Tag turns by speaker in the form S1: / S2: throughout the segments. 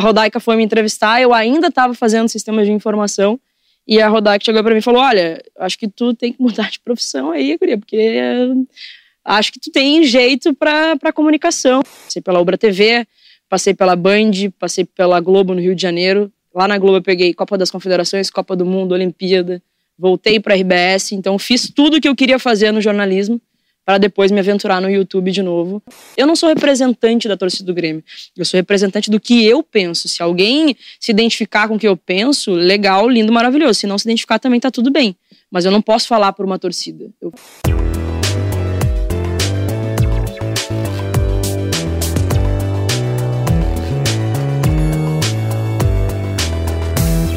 S1: A Rodaica foi me entrevistar, eu ainda estava fazendo sistemas de informação. E a Rodaica chegou para mim e falou: Olha, acho que tu tem que mudar de profissão aí, guria, porque acho que tu tem jeito para comunicação. Passei pela Obra TV, passei pela Band, passei pela Globo no Rio de Janeiro. Lá na Globo eu peguei Copa das Confederações, Copa do Mundo, Olimpíada. Voltei para a RBS, então fiz tudo que eu queria fazer no jornalismo para depois me aventurar no YouTube de novo. Eu não sou representante da torcida do Grêmio, eu sou representante do que eu penso. Se alguém se identificar com o que eu penso, legal, lindo, maravilhoso. Se não se identificar também tá tudo bem. Mas eu não posso falar por uma torcida. Eu...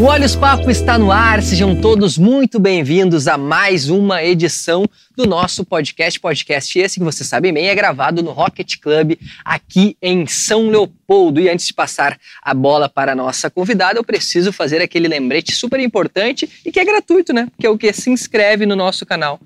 S2: O Olhos Papo está no ar, sejam todos muito bem-vindos a mais uma edição do nosso podcast. Podcast esse que você sabe bem é gravado no Rocket Club aqui em São Leopoldo. E antes de passar a bola para a nossa convidada, eu preciso fazer aquele lembrete super importante e que é gratuito, né? Que é o que se inscreve no nosso canal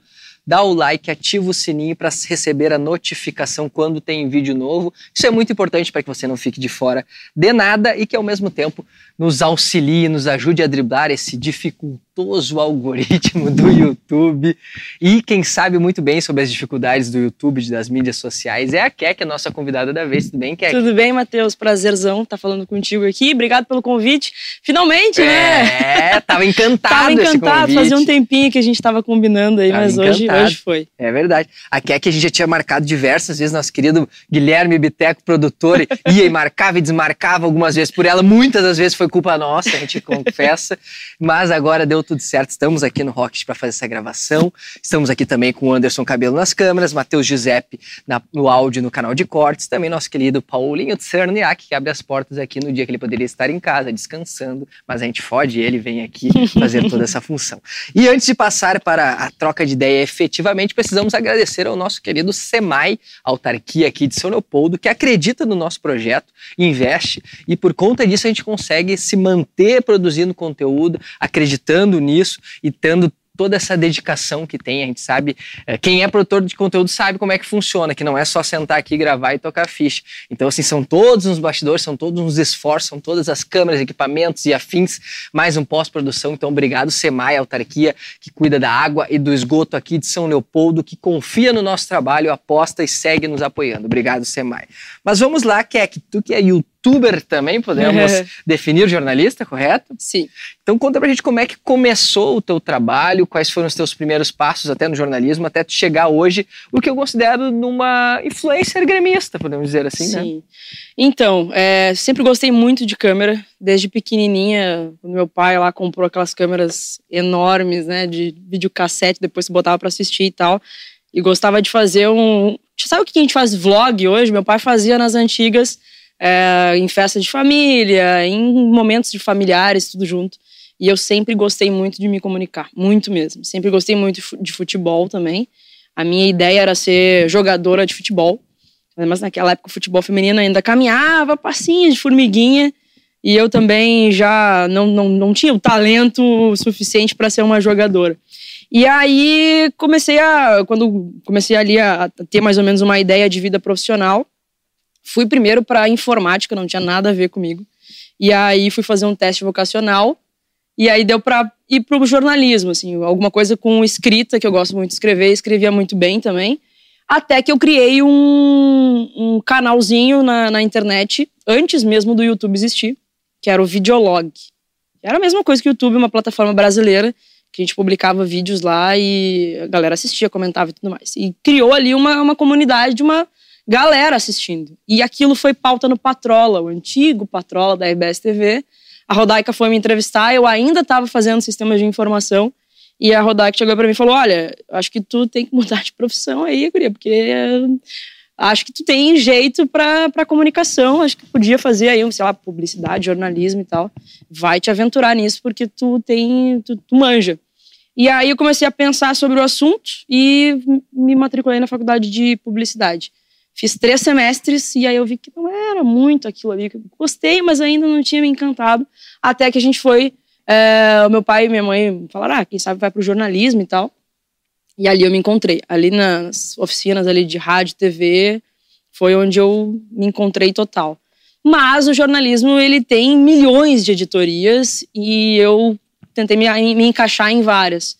S2: dá o like, ativa o sininho para receber a notificação quando tem vídeo novo. Isso é muito importante para que você não fique de fora de nada e que ao mesmo tempo nos auxilie, nos ajude a driblar esse dificultoso algoritmo do YouTube. E quem sabe muito bem sobre as dificuldades do YouTube, das mídias sociais, é a Kek, a nossa convidada da vez. Tudo bem, Kek?
S1: Tudo bem, Matheus. Prazerzão estar tá falando contigo aqui. Obrigado pelo convite. Finalmente,
S2: né? É, tava encantado Tava
S1: encantado. Fazia um tempinho que a gente estava combinando aí, tava mas hoje, hoje foi.
S2: É verdade. A Kek a gente já tinha marcado diversas vezes, nosso querido Guilherme Biteco, produtor, ia e marcava e desmarcava algumas vezes por ela. Muitas das vezes foi foi culpa nossa, a gente confessa. Mas agora deu tudo certo. Estamos aqui no Rocket para fazer essa gravação. Estamos aqui também com o Anderson Cabelo nas câmeras, Matheus Giuseppe na, no áudio no canal de cortes. Também nosso querido Paulinho Tsarniak, que abre as portas aqui no dia que ele poderia estar em casa, descansando. Mas a gente fode ele vem aqui fazer toda essa função. E antes de passar para a troca de ideia efetivamente, precisamos agradecer ao nosso querido SEMAI, autarquia aqui de São Leopoldo, que acredita no nosso projeto, investe e por conta disso a gente consegue se manter produzindo conteúdo, acreditando nisso e tendo toda essa dedicação que tem, a gente sabe, é, quem é produtor de conteúdo sabe como é que funciona, que não é só sentar aqui, gravar e tocar ficha. Então, assim, são todos os bastidores, são todos os esforços, são todas as câmeras, equipamentos e afins, mais um pós-produção. Então, obrigado, Semai, autarquia que cuida da água e do esgoto aqui de São Leopoldo, que confia no nosso trabalho, aposta e segue nos apoiando. Obrigado, Semai. Mas vamos lá, Kek, tu que é YouTube, youtuber também, podemos definir jornalista, correto?
S1: Sim.
S2: Então conta pra gente como é que começou o teu trabalho, quais foram os teus primeiros passos até no jornalismo, até tu chegar hoje, o que eu considero numa influencer gremista, podemos dizer assim,
S1: né? Sim. né? Então, é, sempre gostei muito de câmera, desde pequenininha, quando meu pai lá comprou aquelas câmeras enormes, né, de videocassete, depois se botava para assistir e tal, e gostava de fazer um... Sabe o que a gente faz vlog hoje? Meu pai fazia nas antigas é, em festa de família, em momentos de familiares, tudo junto. E eu sempre gostei muito de me comunicar, muito mesmo. Sempre gostei muito de futebol também. A minha ideia era ser jogadora de futebol. Mas naquela época o futebol feminino ainda caminhava, passinha de formiguinha. E eu também já não, não, não tinha o talento suficiente para ser uma jogadora. E aí comecei a, quando comecei ali a ter mais ou menos uma ideia de vida profissional, Fui primeiro para informática, não tinha nada a ver comigo. E aí fui fazer um teste vocacional. E aí deu para ir pro jornalismo, assim, alguma coisa com escrita, que eu gosto muito de escrever, escrevia muito bem também. Até que eu criei um, um canalzinho na, na internet, antes mesmo do YouTube existir, que era o Videolog. Era a mesma coisa que o YouTube, uma plataforma brasileira, que a gente publicava vídeos lá e a galera assistia, comentava e tudo mais. E criou ali uma, uma comunidade de uma galera assistindo. E aquilo foi pauta no Patrola, o antigo Patrola da RBS TV. A Rodaica foi me entrevistar, eu ainda estava fazendo sistemas de informação. E a Rodaica chegou para mim e falou: Olha, acho que tu tem que mudar de profissão aí, guria, porque acho que tu tem jeito para comunicação, acho que podia fazer aí, sei lá, publicidade, jornalismo e tal. Vai te aventurar nisso porque tu tem, tu, tu manja. E aí eu comecei a pensar sobre o assunto e me matriculei na faculdade de publicidade. Fiz três semestres e aí eu vi que não era muito aquilo ali. Gostei, mas ainda não tinha me encantado. Até que a gente foi. É, o meu pai e minha mãe falaram: ah, quem sabe vai pro jornalismo e tal. E ali eu me encontrei. Ali nas oficinas ali de rádio, TV, foi onde eu me encontrei total. Mas o jornalismo ele tem milhões de editorias e eu tentei me, me encaixar em várias.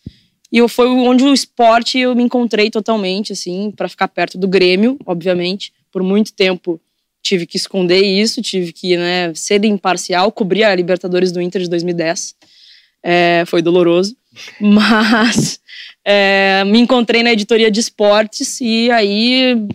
S1: E eu, foi onde o esporte eu me encontrei totalmente, assim, para ficar perto do Grêmio, obviamente. Por muito tempo tive que esconder isso, tive que né, ser imparcial, cobrir a Libertadores do Inter de 2010. É, foi doloroso, mas é, me encontrei na editoria de esportes e aí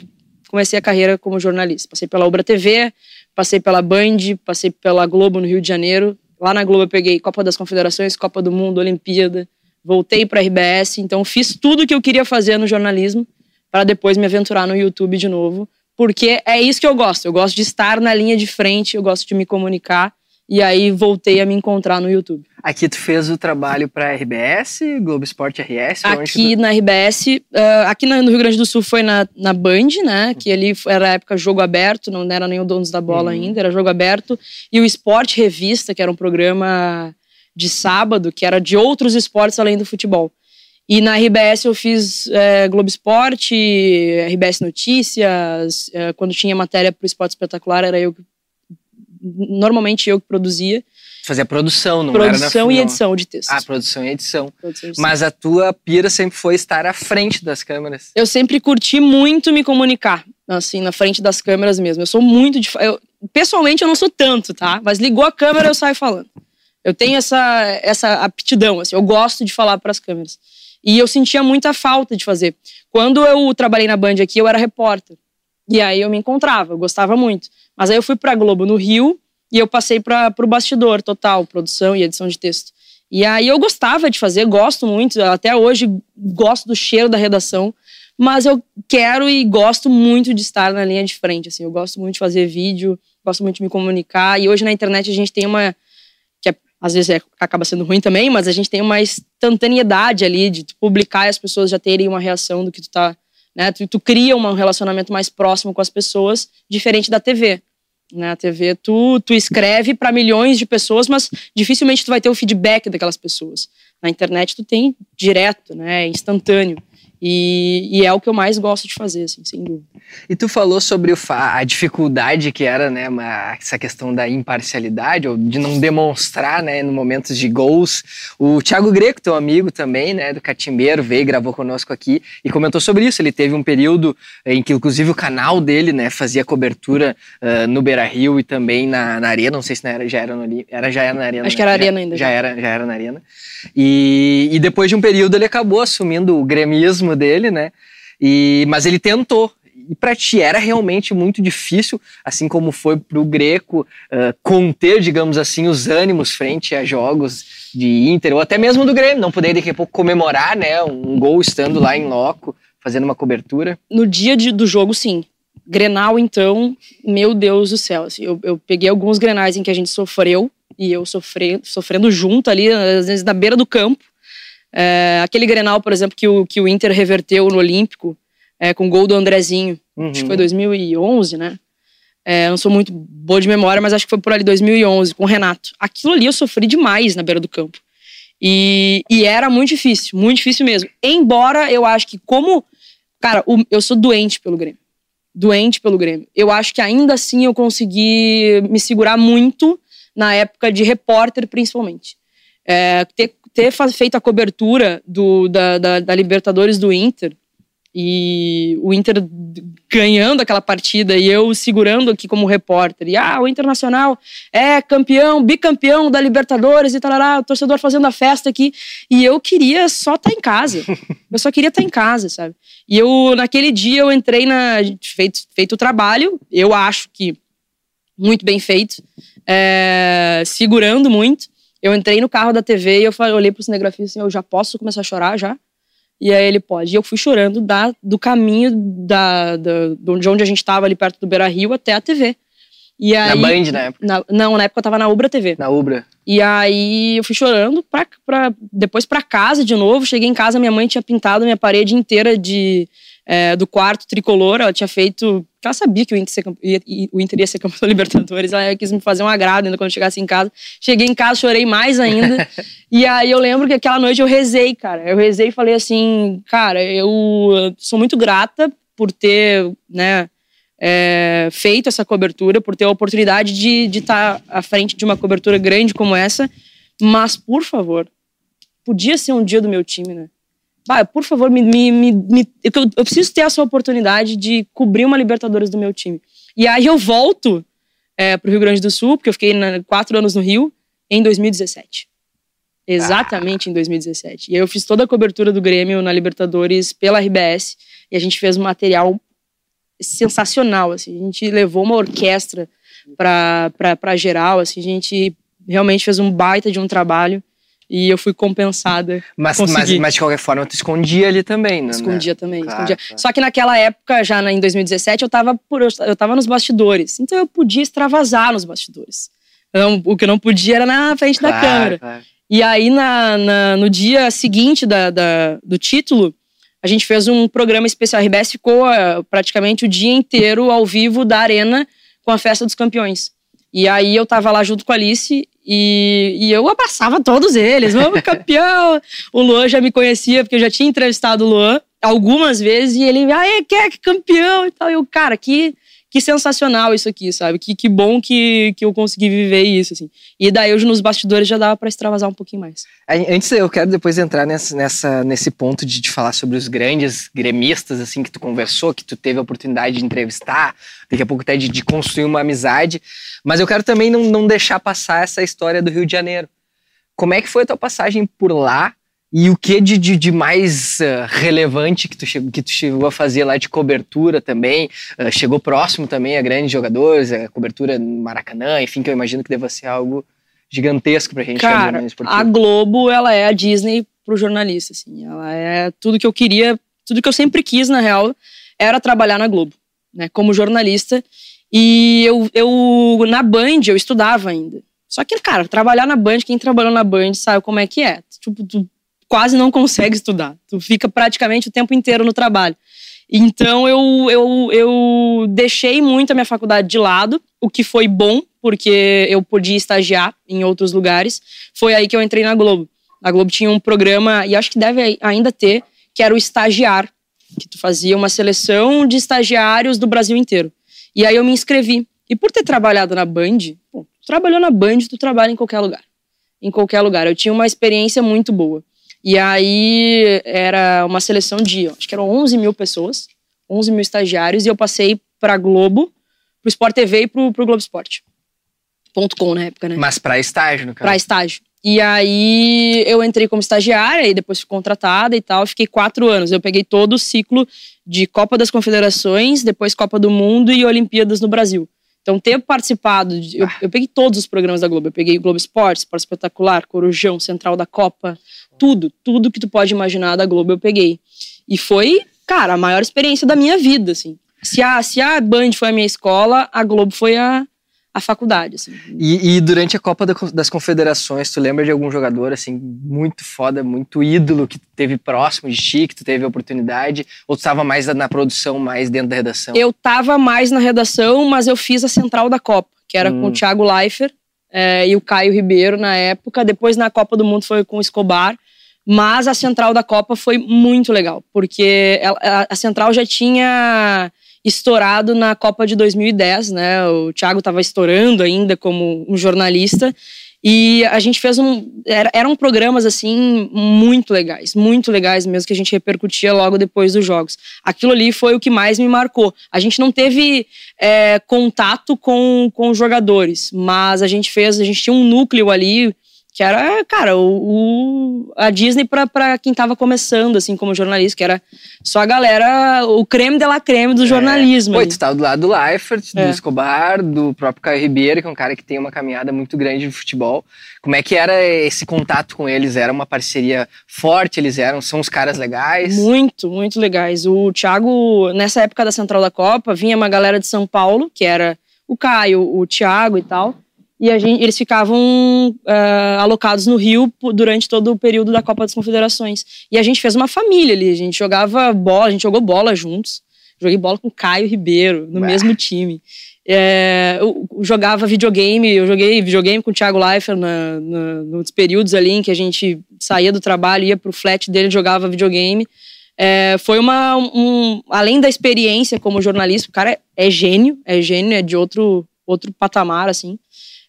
S1: comecei a carreira como jornalista. Passei pela Ubra TV, passei pela Band, passei pela Globo no Rio de Janeiro. Lá na Globo eu peguei Copa das Confederações, Copa do Mundo, Olimpíada, voltei para a RBS, então fiz tudo o que eu queria fazer no jornalismo para depois me aventurar no YouTube de novo, porque é isso que eu gosto. Eu gosto de estar na linha de frente, eu gosto de me comunicar e aí voltei a me encontrar no YouTube.
S2: Aqui tu fez o trabalho para RBS, Globo Esporte RS?
S1: Aqui tu... na RBS, uh, aqui no Rio Grande do Sul foi na, na Band, né? Que ali era a época jogo aberto, não era nem o Donos da Bola uhum. ainda, era jogo aberto. E o Esporte Revista, que era um programa de sábado, que era de outros esportes além do futebol. E na RBS eu fiz é, Globo Esporte, RBS Notícias, é, quando tinha matéria para o Esporte Espetacular, era eu normalmente eu que produzia.
S2: Fazia produção, não
S1: produção era na, e edição de texto.
S2: Ah, produção e edição. produção e edição. Mas a tua pira sempre foi estar à frente das câmeras.
S1: Eu sempre curti muito me comunicar, assim, na frente das câmeras mesmo. Eu sou muito de. Eu, pessoalmente eu não sou tanto, tá? Mas ligou a câmera eu saio falando. Eu tenho essa, essa aptidão, assim, eu gosto de falar para as câmeras. E eu sentia muita falta de fazer. Quando eu trabalhei na Band aqui, eu era repórter. E aí eu me encontrava, eu gostava muito. Mas aí eu fui para Globo no Rio e eu passei para o bastidor total, produção e edição de texto. E aí eu gostava de fazer, gosto muito, até hoje gosto do cheiro da redação, mas eu quero e gosto muito de estar na linha de frente, assim, eu gosto muito de fazer vídeo, gosto muito de me comunicar, e hoje na internet a gente tem uma às vezes é, acaba sendo ruim também, mas a gente tem uma instantaneidade ali de publicar e as pessoas já terem uma reação do que tu tá, né? Tu, tu cria um relacionamento mais próximo com as pessoas, diferente da TV. Né? A TV tu, tu escreve para milhões de pessoas, mas dificilmente tu vai ter o feedback daquelas pessoas. Na internet tu tem direto, né? É instantâneo. E, e, é o que eu mais gosto de fazer, assim, sem dúvida.
S2: E tu falou sobre a dificuldade que era, né, uma, essa questão da imparcialidade, ou de não demonstrar, né, no momentos de gols. O Thiago Greco, teu amigo também, né, do Catimbeiro, veio, gravou conosco aqui e comentou sobre isso. Ele teve um período em que, inclusive, o canal dele, né, fazia cobertura uh, no Beira-Rio e também na, na Arena, não sei se era, já era no era já era na Arena.
S1: Acho né? que era
S2: na
S1: Arena ainda.
S2: Já, já, era, já era na Arena. E, e depois de um período ele acabou assumindo o gremismo dele, né? E, mas ele tentou. E para ti era realmente muito difícil, assim como foi para o Greco, uh, conter, digamos assim, os ânimos frente a jogos de Inter, ou até mesmo do Grêmio, não poder daqui a pouco comemorar né, um gol estando lá em loco, fazendo uma cobertura?
S1: No dia de, do jogo, sim. Grenal, então, meu Deus do céu. Assim, eu, eu peguei alguns grenais em que a gente sofreu, e eu sofrendo, junto ali, às vezes na beira do campo. É, aquele Grenal, por exemplo, que o, que o Inter reverteu no Olímpico, é, com o gol do Andrezinho, uhum. acho que foi 2011, né? É, não sou muito boa de memória, mas acho que foi por ali 2011, com o Renato. Aquilo ali eu sofri demais na beira do campo. E, e era muito difícil, muito difícil mesmo. Embora eu acho que, como. Cara, o, eu sou doente pelo Grêmio. Doente pelo Grêmio. Eu acho que ainda assim eu consegui me segurar muito na época de repórter, principalmente. É, ter, ter feito a cobertura do, da, da, da, Libertadores do Inter e o Inter ganhando aquela partida e eu segurando aqui como repórter. E ah, o Internacional é campeão, bicampeão da Libertadores e tal, o torcedor fazendo a festa aqui. E eu queria só estar tá em casa. Eu só queria estar tá em casa, sabe? E eu, naquele dia, eu entrei na. Feito, feito o trabalho, eu acho que muito bem feito é, segurando muito. Eu entrei no carro da TV e eu falei, olhei pro cinegrafista assim, eu já posso começar a chorar já? E aí ele pode. E eu fui chorando da, do caminho da, da, de onde a gente estava ali perto do Beira Rio até a TV. E aí,
S2: na Band, na época?
S1: Na, não, na época eu tava na Ubra TV.
S2: Na Ubra.
S1: E aí eu fui chorando pra, pra, depois pra casa de novo. Cheguei em casa, minha mãe tinha pintado minha parede inteira de, é, do quarto tricolor. Ela tinha feito ela sabia que o Inter, ia, o Inter ia ser campeão da Libertadores. Ela quis me fazer um agrado ainda quando chegasse em casa. Cheguei em casa, chorei mais ainda. e aí eu lembro que aquela noite eu rezei, cara. Eu rezei e falei assim, cara, eu sou muito grata por ter, né, é, feito essa cobertura, por ter a oportunidade de estar tá à frente de uma cobertura grande como essa. Mas, por favor, podia ser um dia do meu time, né? Bah, por favor, me, me, me, me eu, eu, preciso ter essa oportunidade de cobrir uma Libertadores do meu time. E aí eu volto é, para o Rio Grande do Sul, porque eu fiquei na, quatro anos no Rio, em 2017. Exatamente ah. em 2017. E aí eu fiz toda a cobertura do Grêmio na Libertadores pela RBS e a gente fez um material sensacional. Assim. A gente levou uma orquestra para geral, assim, a gente realmente fez um baita de um trabalho e eu fui compensada.
S2: Mas, mas, mas, de qualquer forma, tu escondia ali também, né?
S1: Escondia também, claro, escondia. Claro. Só que naquela época, já em 2017, eu tava, por, eu tava nos bastidores. Então eu podia extravasar nos bastidores. Então, o que eu não podia era na frente claro, da câmera. E aí, na, na, no dia seguinte da, da, do título, a gente fez um programa especial. A RBS ficou uh, praticamente o dia inteiro ao vivo da Arena com a Festa dos Campeões. E aí eu tava lá junto com a Alice e, e eu abraçava todos eles. Vamos, campeão! o Luan já me conhecia, porque eu já tinha entrevistado o Luan algumas vezes, e ele, ah, é, que campeão e tal. E eu, cara, que que sensacional isso aqui, sabe? Que, que bom que, que eu consegui viver isso, assim. E daí hoje nos bastidores já dava para extravasar um pouquinho mais.
S2: Antes eu quero depois entrar nessa, nessa, nesse ponto de te falar sobre os grandes gremistas, assim, que tu conversou, que tu teve a oportunidade de entrevistar, daqui a pouco até de, de construir uma amizade. Mas eu quero também não, não deixar passar essa história do Rio de Janeiro. Como é que foi a tua passagem por lá? E o que de, de, de mais uh, relevante que tu, chegou, que tu chegou a fazer lá de cobertura também? Uh, chegou próximo também a grandes jogadores, a cobertura no Maracanã, enfim, que eu imagino que deva ser algo gigantesco pra gente.
S1: Cara, a Globo, ela é a Disney pro jornalista, assim. Ela é tudo que eu queria, tudo que eu sempre quis, na real, era trabalhar na Globo, né, como jornalista. E eu, eu na Band, eu estudava ainda. Só que, cara, trabalhar na Band, quem trabalhou na Band sabe como é que é. Tipo, tu quase não consegue estudar. Tu fica praticamente o tempo inteiro no trabalho. Então eu, eu, eu deixei muito a minha faculdade de lado, o que foi bom, porque eu podia estagiar em outros lugares. Foi aí que eu entrei na Globo. A Globo tinha um programa, e acho que deve ainda ter, que era o Estagiar, que tu fazia uma seleção de estagiários do Brasil inteiro. E aí eu me inscrevi. E por ter trabalhado na Band, pô, tu trabalhou na Band, tu trabalha em qualquer lugar. Em qualquer lugar. Eu tinha uma experiência muito boa. E aí era uma seleção de, acho que eram 11 mil pessoas, 11 mil estagiários, e eu passei para Globo, pro Sport TV e pro, pro Globo Esporte. Ponto .com na época, né?
S2: Mas para estágio, no caso?
S1: Para estágio. E aí eu entrei como estagiária e depois fui contratada e tal. Fiquei quatro anos. Eu peguei todo o ciclo de Copa das Confederações, depois Copa do Mundo e Olimpíadas no Brasil. Então, ter participado, de, eu, eu, peguei todos os programas da Globo. Eu peguei Globo Esporte, Esporte Espetacular, Corujão, Central da Copa, tudo, tudo que tu pode imaginar da Globo eu peguei. E foi, cara, a maior experiência da minha vida, assim. Se a, se a Band foi a minha escola, a Globo foi a, a faculdade, assim.
S2: E, e, durante a Copa das Confederações, tu lembra de algum jogador, assim, muito foda, muito ídolo, que teve próximo de ti, que tu teve a oportunidade? Ou tu estava mais na produção, mais dentro da redação?
S1: Eu estava mais na redação, mas eu fiz a central da Copa, que era hum. com o Thiago Leifert é, e o Caio Ribeiro na época. Depois, na Copa do Mundo, foi com o Escobar. Mas a central da Copa foi muito legal, porque a central já tinha estourado na Copa de 2010, né? O Thiago estava estourando ainda como um jornalista. E a gente fez um. Era, eram programas, assim, muito legais, muito legais mesmo, que a gente repercutia logo depois dos jogos. Aquilo ali foi o que mais me marcou. A gente não teve é, contato com, com os jogadores, mas a gente fez, a gente tinha um núcleo ali que era, cara, o, o a Disney para quem tava começando, assim, como jornalista, que era só a galera, o creme de la creme do é. jornalismo.
S2: Pô, tu tava do lado do Leifert, do é. Escobar, do próprio Caio Ribeiro, que é um cara que tem uma caminhada muito grande de futebol. Como é que era esse contato com eles? Era uma parceria forte? Eles eram, são os caras legais?
S1: Muito, muito legais. O Thiago, nessa época da Central da Copa, vinha uma galera de São Paulo, que era o Caio, o Thiago e tal e gente, eles ficavam uh, alocados no Rio durante todo o período da Copa das Confederações. E a gente fez uma família ali, a gente jogava bola, a gente jogou bola juntos. Joguei bola com Caio Ribeiro, no mesmo time. É, eu jogava videogame, eu joguei videogame com o Thiago Leifert na, na, nos períodos ali em que a gente saía do trabalho, ia pro flat dele, jogava videogame. É, foi uma. Um, além da experiência como jornalista, o cara é, é gênio, é gênio, é de outro, outro patamar, assim.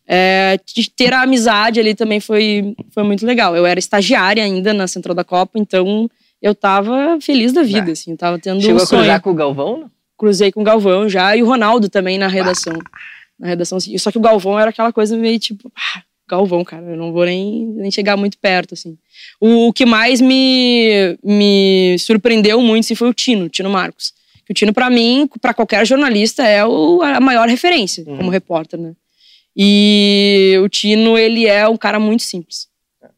S1: É, ter a amizade ali também foi, foi muito legal. Eu era estagiária ainda na Central da Copa, então eu tava feliz da vida, assim. Eu tava tendo
S2: Chegou
S1: um
S2: a cruzar com o Galvão?
S1: Cruzei com o Galvão já e o Ronaldo também na redação. Na redação, assim. Só que o Galvão era aquela coisa meio tipo, ah, Galvão, cara, eu não vou nem, nem chegar muito perto, assim. O, o que mais me, me surpreendeu muito assim, foi o Tino, o Tino Marcos. O Tino, para mim, para qualquer jornalista, é o, a maior referência
S2: Uhum.
S1: como repórter, né? E o Tino, ele é um cara muito simples.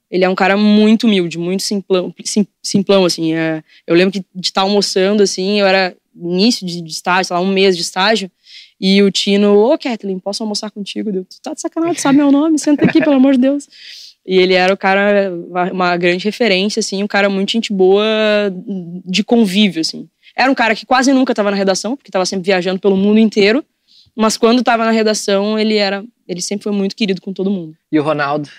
S1: Ele é um cara muito humilde, muito simplão, sim- simplão assim. É, eu lembro que de estar almoçando, assim, eu era início de, de estágio, sei lá, um mês de estágio, e o Tino, ô Kathleen, posso almoçar contigo? Tu tá de sacanagem, sabe meu nome? Senta aqui, pelo amor de Deus. E ele era o cara, uma grande referência, assim, um cara muito gente boa de convívio, assim. Era um cara que quase nunca estava na redação, porque estava sempre viajando pelo mundo inteiro, mas quando estava na redação, ele era, ele sempre foi muito querido com todo mundo.
S2: E o Ronaldo?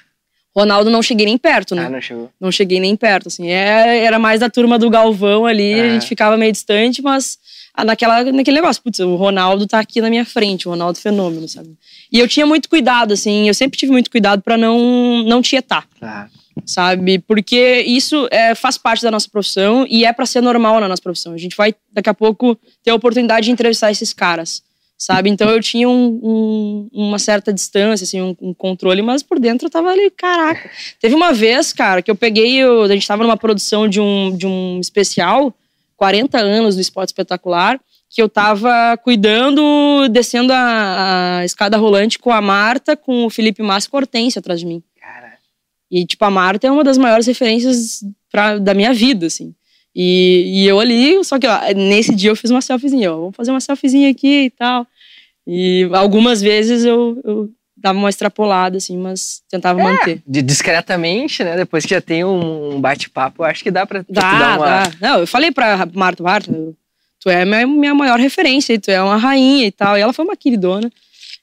S1: Ronaldo não cheguei nem perto, né?
S2: Ah, não chegou.
S1: não cheguei nem perto, assim. É, era mais da turma do Galvão ali,
S2: É.
S1: a gente ficava meio distante, mas ah, naquela, naquele negócio, putz, o Ronaldo tá aqui na minha frente, o Ronaldo fenômeno, sabe? E eu tinha muito cuidado, assim, eu sempre tive muito cuidado pra não, não tietar,
S2: Tá.
S1: sabe? Porque isso é, faz parte da nossa profissão e é pra ser normal na nossa profissão. A gente vai, daqui a pouco, ter a oportunidade de entrevistar esses caras. Sabe? Então eu tinha um- um- uma certa distância, assim, um, um controle, mas por dentro eu tava ali, caraca. Teve uma vez, cara, que eu peguei, eu- a gente tava numa produção de um, de um especial, 40 anos do Esporte Espetacular, que eu tava cuidando, descendo a, a escada rolante com a Marta, com o Felipe Massa e com a Hortência atrás de mim.
S2: Cara,
S1: E, tipo, a Marta é uma das maiores referências pra, da minha vida, assim. E, e eu ali, só que ó, nesse dia eu fiz uma selfiezinha, ó, vamos fazer uma selfiezinha aqui e tal. E algumas vezes eu, eu dava uma extrapolada, assim, mas tentava manter.
S2: de- discretamente, né? Depois que já tem um bate-papo, acho que dá pra,
S1: Dá,
S2: dar uma.
S1: dá. Não, eu falei pra Marta, Marta, tu é minha, minha maior referência, e tu é uma rainha e tal. E ela foi uma queridona,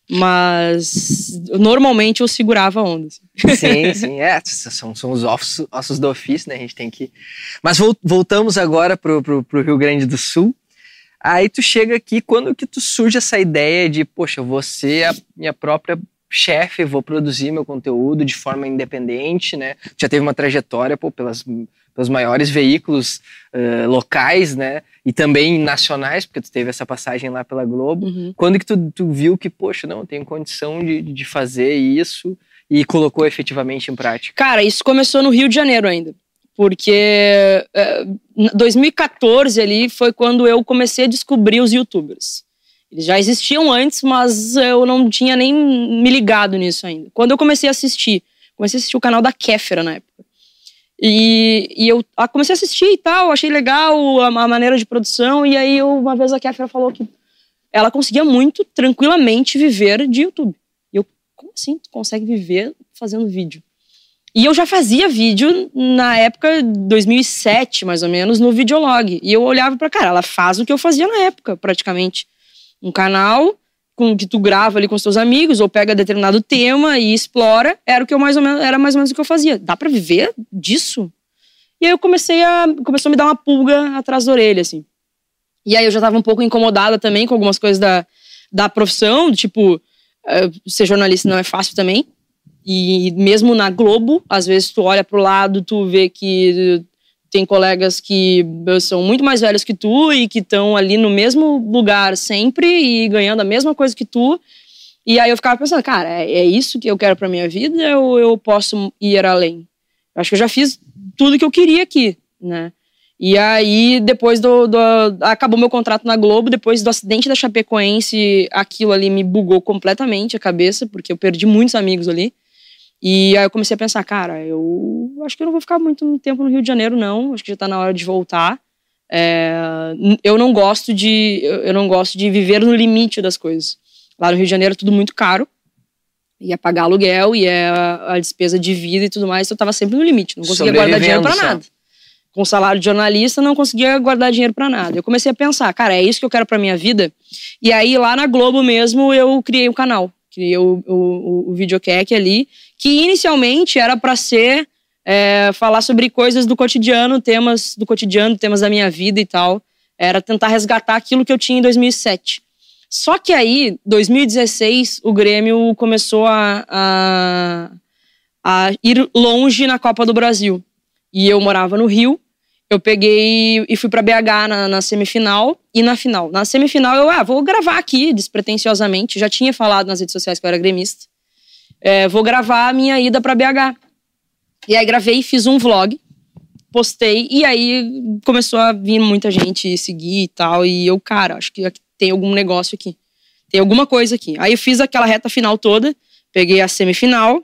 S1: mas normalmente eu segurava a onda. assim.
S2: Sim, sim, é. São, são os ossos, ossos do ofício, né? A gente tem que. Mas vol- voltamos agora pro, pro, pro Rio Grande do Sul. Aí tu chega aqui, quando que tu surge essa ideia de, poxa, eu vou ser a minha própria chefe, vou produzir meu conteúdo de forma independente, né? Já teve uma trajetória, pô, pelas, pelos maiores veículos eh, locais, né? E também nacionais, porque tu teve essa passagem lá pela Globo.
S1: Uhum.
S2: Quando que tu, tu viu que, poxa, não, eu tenho condição de, de fazer isso e colocou efetivamente em prática?
S1: Cara, isso começou no Rio de Janeiro ainda. Porque é, em 2014 ali foi quando eu comecei a descobrir os youtubers. Eles já existiam antes, mas eu não tinha nem me ligado nisso ainda. Quando eu comecei a assistir, comecei a assistir o canal da Kéfera na época. E, e eu ah, comecei a assistir e tal, achei legal a, a maneira de produção. E aí eu- uma vez a Kéfera falou que ela conseguia muito tranquilamente viver de YouTube. E eu, como assim? Tu consegue viver fazendo vídeo? E eu já fazia vídeo na época 2007, mais ou menos, no Videolog. E eu olhava pra cara, ela faz o que eu fazia na época, praticamente. Um canal com que tu grava ali com os teus amigos ou pega determinado tema e explora, era o que eu mais ou menos era mais ou menos o que eu fazia. Dá pra viver disso? E aí eu comecei a começou a me dar uma pulga atrás da orelha assim. E aí eu já tava um pouco incomodada também com algumas coisas da, da profissão, tipo, eh, ser jornalista não é fácil também. E mesmo na Globo, às vezes tu olha pro lado, tu vê que tem colegas que são muito mais velhos que tu e que estão ali no mesmo lugar sempre e ganhando a mesma coisa que tu. E aí eu ficava pensando, cara, é, é isso que eu quero pra minha vida ou eu posso ir além? Eu acho que eu já fiz tudo que eu queria aqui, né? E aí, depois do, do- Acabou meu contrato na Globo, depois do acidente da Chapecoense, aquilo ali me bugou completamente a cabeça, porque eu perdi muitos amigos ali. E aí eu comecei a pensar, cara, eu acho que eu não vou ficar muito tempo no Rio de Janeiro, não. Acho que já tá na hora de voltar. É, eu não gosto de. Eu não gosto de viver no limite das coisas. Lá no Rio de Janeiro é tudo muito caro. Ia pagar aluguel, e é a, a despesa de vida e tudo mais. Então eu tava sempre no limite. Não conseguia guardar dinheiro
S2: só.
S1: nada. Com salário de jornalista, não conseguia guardar dinheiro pra nada. Eu comecei a pensar, cara, é isso que eu quero pra minha vida. E aí, lá na Globo mesmo, eu criei um canal. Criei o, o, o, o videocack ali, que inicialmente era pra ser é, falar sobre coisas do cotidiano, temas do cotidiano, temas da minha vida e tal. Era tentar resgatar aquilo que eu tinha em 2007. Só que aí, 2016, o Grêmio começou a, a, a ir longe na Copa do Brasil. E eu morava no Rio, eu peguei e fui para BH na, na, semifinal e na final. Na semifinal eu, ah, vou gravar aqui despretensiosamente. Já tinha falado nas redes sociais que eu era gremista. É, vou gravar a minha ida para BH. E aí gravei, fiz um vlog, postei e aí começou a vir muita gente seguir e tal. E eu, cara, acho que tem algum negócio aqui. Tem alguma coisa aqui. Aí eu fiz aquela reta final toda, peguei a semifinal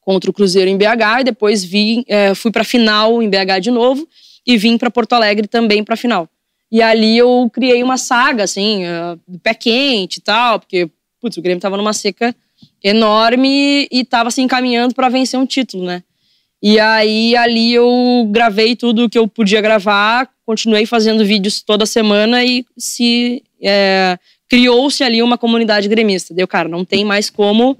S1: contra o Cruzeiro em BH e depois vi, é, fui para final em BH de novo e vim para Porto Alegre também para final. E ali eu criei uma saga, assim, uh, do pé quente e tal, porque, putz, o Grêmio tava numa seca enorme e tava se assim, encaminhando para vencer um título, né? E aí ali eu gravei tudo que eu podia gravar, continuei fazendo vídeos toda semana e se é, criou-se ali uma comunidade gremista. Deu, cara, não tem mais como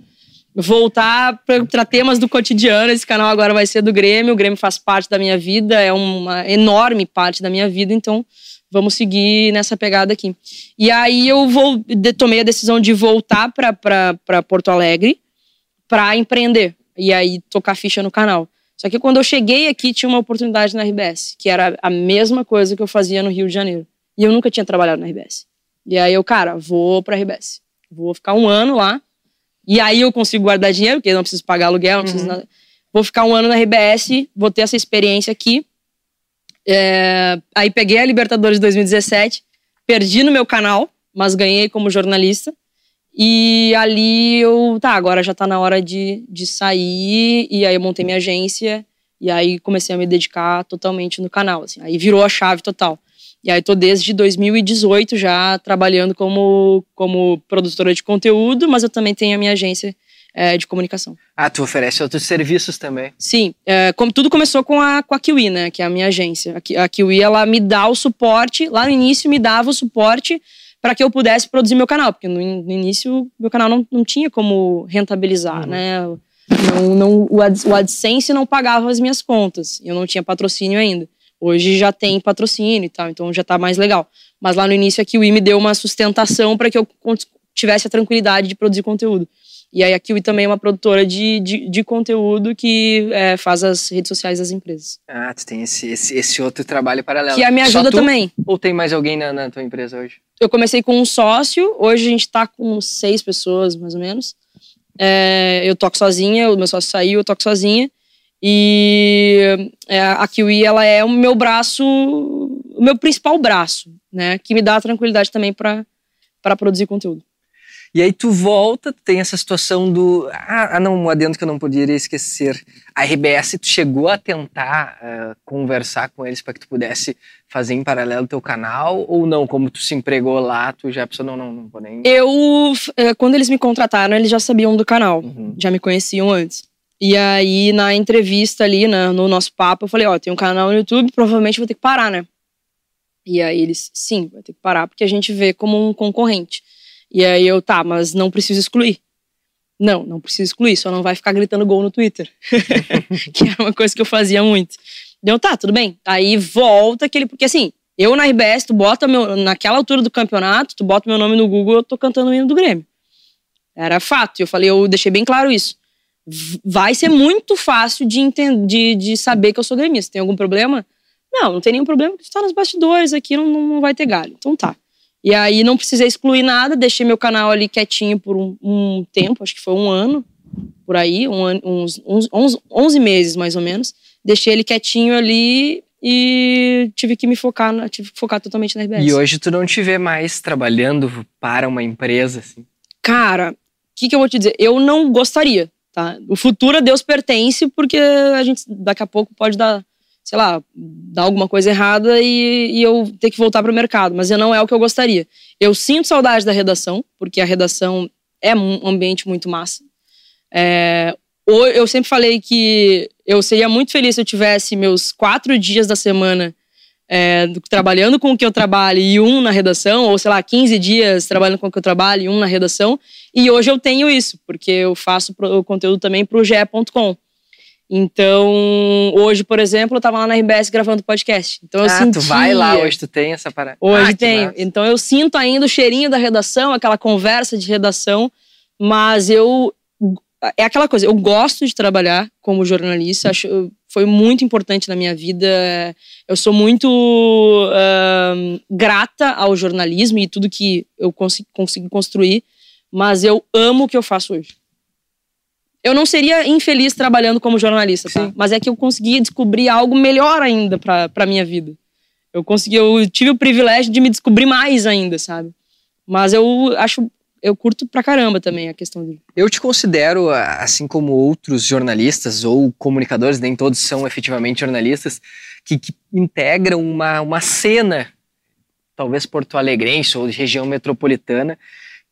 S1: voltar para temas do cotidiano. Esse canal agora vai ser do Grêmio. O Grêmio faz parte da minha vida, é uma enorme parte da minha vida, então vamos seguir nessa pegada aqui. E aí eu vou, tomei a decisão de voltar para Porto Alegre para empreender e aí tocar ficha no canal. Só que quando eu cheguei aqui, tinha uma oportunidade na RBS, que era a mesma coisa que eu fazia no Rio de Janeiro. E eu nunca tinha trabalhado na RBS. E aí eu, cara, vou pra RBS. Vou ficar um ano lá. E aí eu consigo guardar dinheiro, porque não preciso pagar aluguel, não preciso uhum. nada. Vou ficar um ano na RBS, vou ter essa experiência aqui. É... Aí peguei a Libertadores 2017, perdi no meu canal, mas ganhei como jornalista. E ali eu, tá, agora já tá na hora de, de sair. E aí eu montei minha agência. E aí comecei a me dedicar totalmente no canal. Assim. Aí virou a chave total. E aí tô desde 2018 já trabalhando como, como produtora de conteúdo, mas eu também tenho a minha agência é, de comunicação.
S2: Ah, tu oferece outros serviços também?
S1: Sim, é, como, tudo começou com a, com a Kiwi, né, que é a minha agência. A, a Kiwi, ela me dá o suporte, lá no início me dava o suporte para que eu pudesse produzir meu canal, porque no, no início meu canal não, não tinha como rentabilizar, uhum. né? Não, não, o, Ad, o AdSense não pagava as minhas contas, eu não tinha patrocínio ainda. Hoje já tem patrocínio e tal, então já tá mais legal. Mas lá no início a Kiwi me deu uma sustentação para que eu tivesse a tranquilidade de produzir conteúdo. E aí a Kiwi também é uma produtora de, de, de conteúdo que é, faz as redes sociais das empresas.
S2: Ah, tu tem esse, esse, esse outro trabalho paralelo.
S1: Que a me ajuda também.
S2: Ou tem mais alguém na, na, tua empresa hoje?
S1: Eu comecei com um sócio, hoje a gente tá com seis pessoas, mais ou menos. É, eu toco sozinha, o meu sócio saiu, eu toco sozinha. E é, a Kiwi, ela é o meu braço, o meu principal braço, né? Que me dá tranquilidade também para produzir conteúdo.
S2: E aí tu volta, tem essa situação do. Ah, não, um adendo que eu não poderia esquecer. A RBS, tu chegou a tentar uh, conversar com eles para que tu pudesse fazer em paralelo o teu canal ou não? Como tu se empregou lá, tu já pensou, não, não, não vou nem.
S1: Eu, eh, quando eles me contrataram, eles já sabiam do canal, uhum. já me conheciam antes. E aí, na entrevista ali, né, no nosso papo, eu falei: Ó, tem um canal no YouTube, provavelmente vou ter que parar, né? E aí eles, sim, vai ter que parar, porque a gente vê como um concorrente. E aí eu, tá, mas não preciso excluir. Não, não preciso excluir, só não vai ficar gritando gol no Twitter. que era uma coisa que eu fazia muito. Deu, tá, tudo bem. Aí volta aquele. Porque assim, eu na RBS, tu bota meu. Naquela altura do campeonato, tu bota meu nome no Google, eu tô cantando o hino do Grêmio. Era fato. Eu falei, eu deixei bem claro isso. Vai ser muito fácil de, entender, de, de saber que eu sou gremista. Tem algum problema? Não, não tem nenhum problema, porque tu tá nos bastidores aqui, não, não vai ter galho. Então tá. E aí não precisei excluir nada, deixei meu canal ali quietinho por um, um tempo, acho que foi um ano, por aí, um ano, uns, uns 11, 11 meses mais ou menos. Deixei ele quietinho ali e tive que me focar, na, tive que focar totalmente na RBS.
S2: E hoje tu não te vê mais trabalhando para uma empresa, assim?
S1: Cara, o que, que eu vou te dizer? Eu não gostaria, tá? O futuro a Deus pertence, porque a gente daqui a pouco pode dar sei lá, dar alguma coisa errada e, e eu ter que voltar para o mercado. Mas não é o que eu gostaria. Eu sinto saudade da redação, porque a redação é um ambiente muito massa. É, eu sempre falei que eu seria muito feliz se eu tivesse meus quatro dias da semana é, trabalhando com o que eu trabalho e um na redação, ou sei lá, 15 dias trabalhando com o que eu trabalho e um na redação. E hoje eu tenho isso, porque eu faço o conteúdo também para o GE.com. Então, hoje, por exemplo, eu tava lá na RBS gravando podcast. Então eu
S2: ah,
S1: sentia...
S2: tu vai lá hoje, tu tem essa parada.
S1: Hoje
S2: ah,
S1: tenho. Então eu sinto ainda o cheirinho da redação, aquela conversa de redação, mas eu é aquela coisa, eu gosto de trabalhar como jornalista, acho foi muito importante na minha vida. Eu sou muito uh, grata ao jornalismo e tudo que eu consigo, consigo construir, mas eu amo o que eu faço hoje. Eu não seria infeliz trabalhando como jornalista, tá? Mas é que eu consegui descobrir algo melhor ainda para para minha vida. Eu consegui, eu tive o privilégio de me descobrir mais ainda, sabe? Mas eu acho eu curto pra caramba também a questão dele.
S2: Eu te considero, assim como outros jornalistas ou comunicadores, nem todos são efetivamente jornalistas, que, que integram uma, uma cena, talvez porto-alegrense ou de região metropolitana,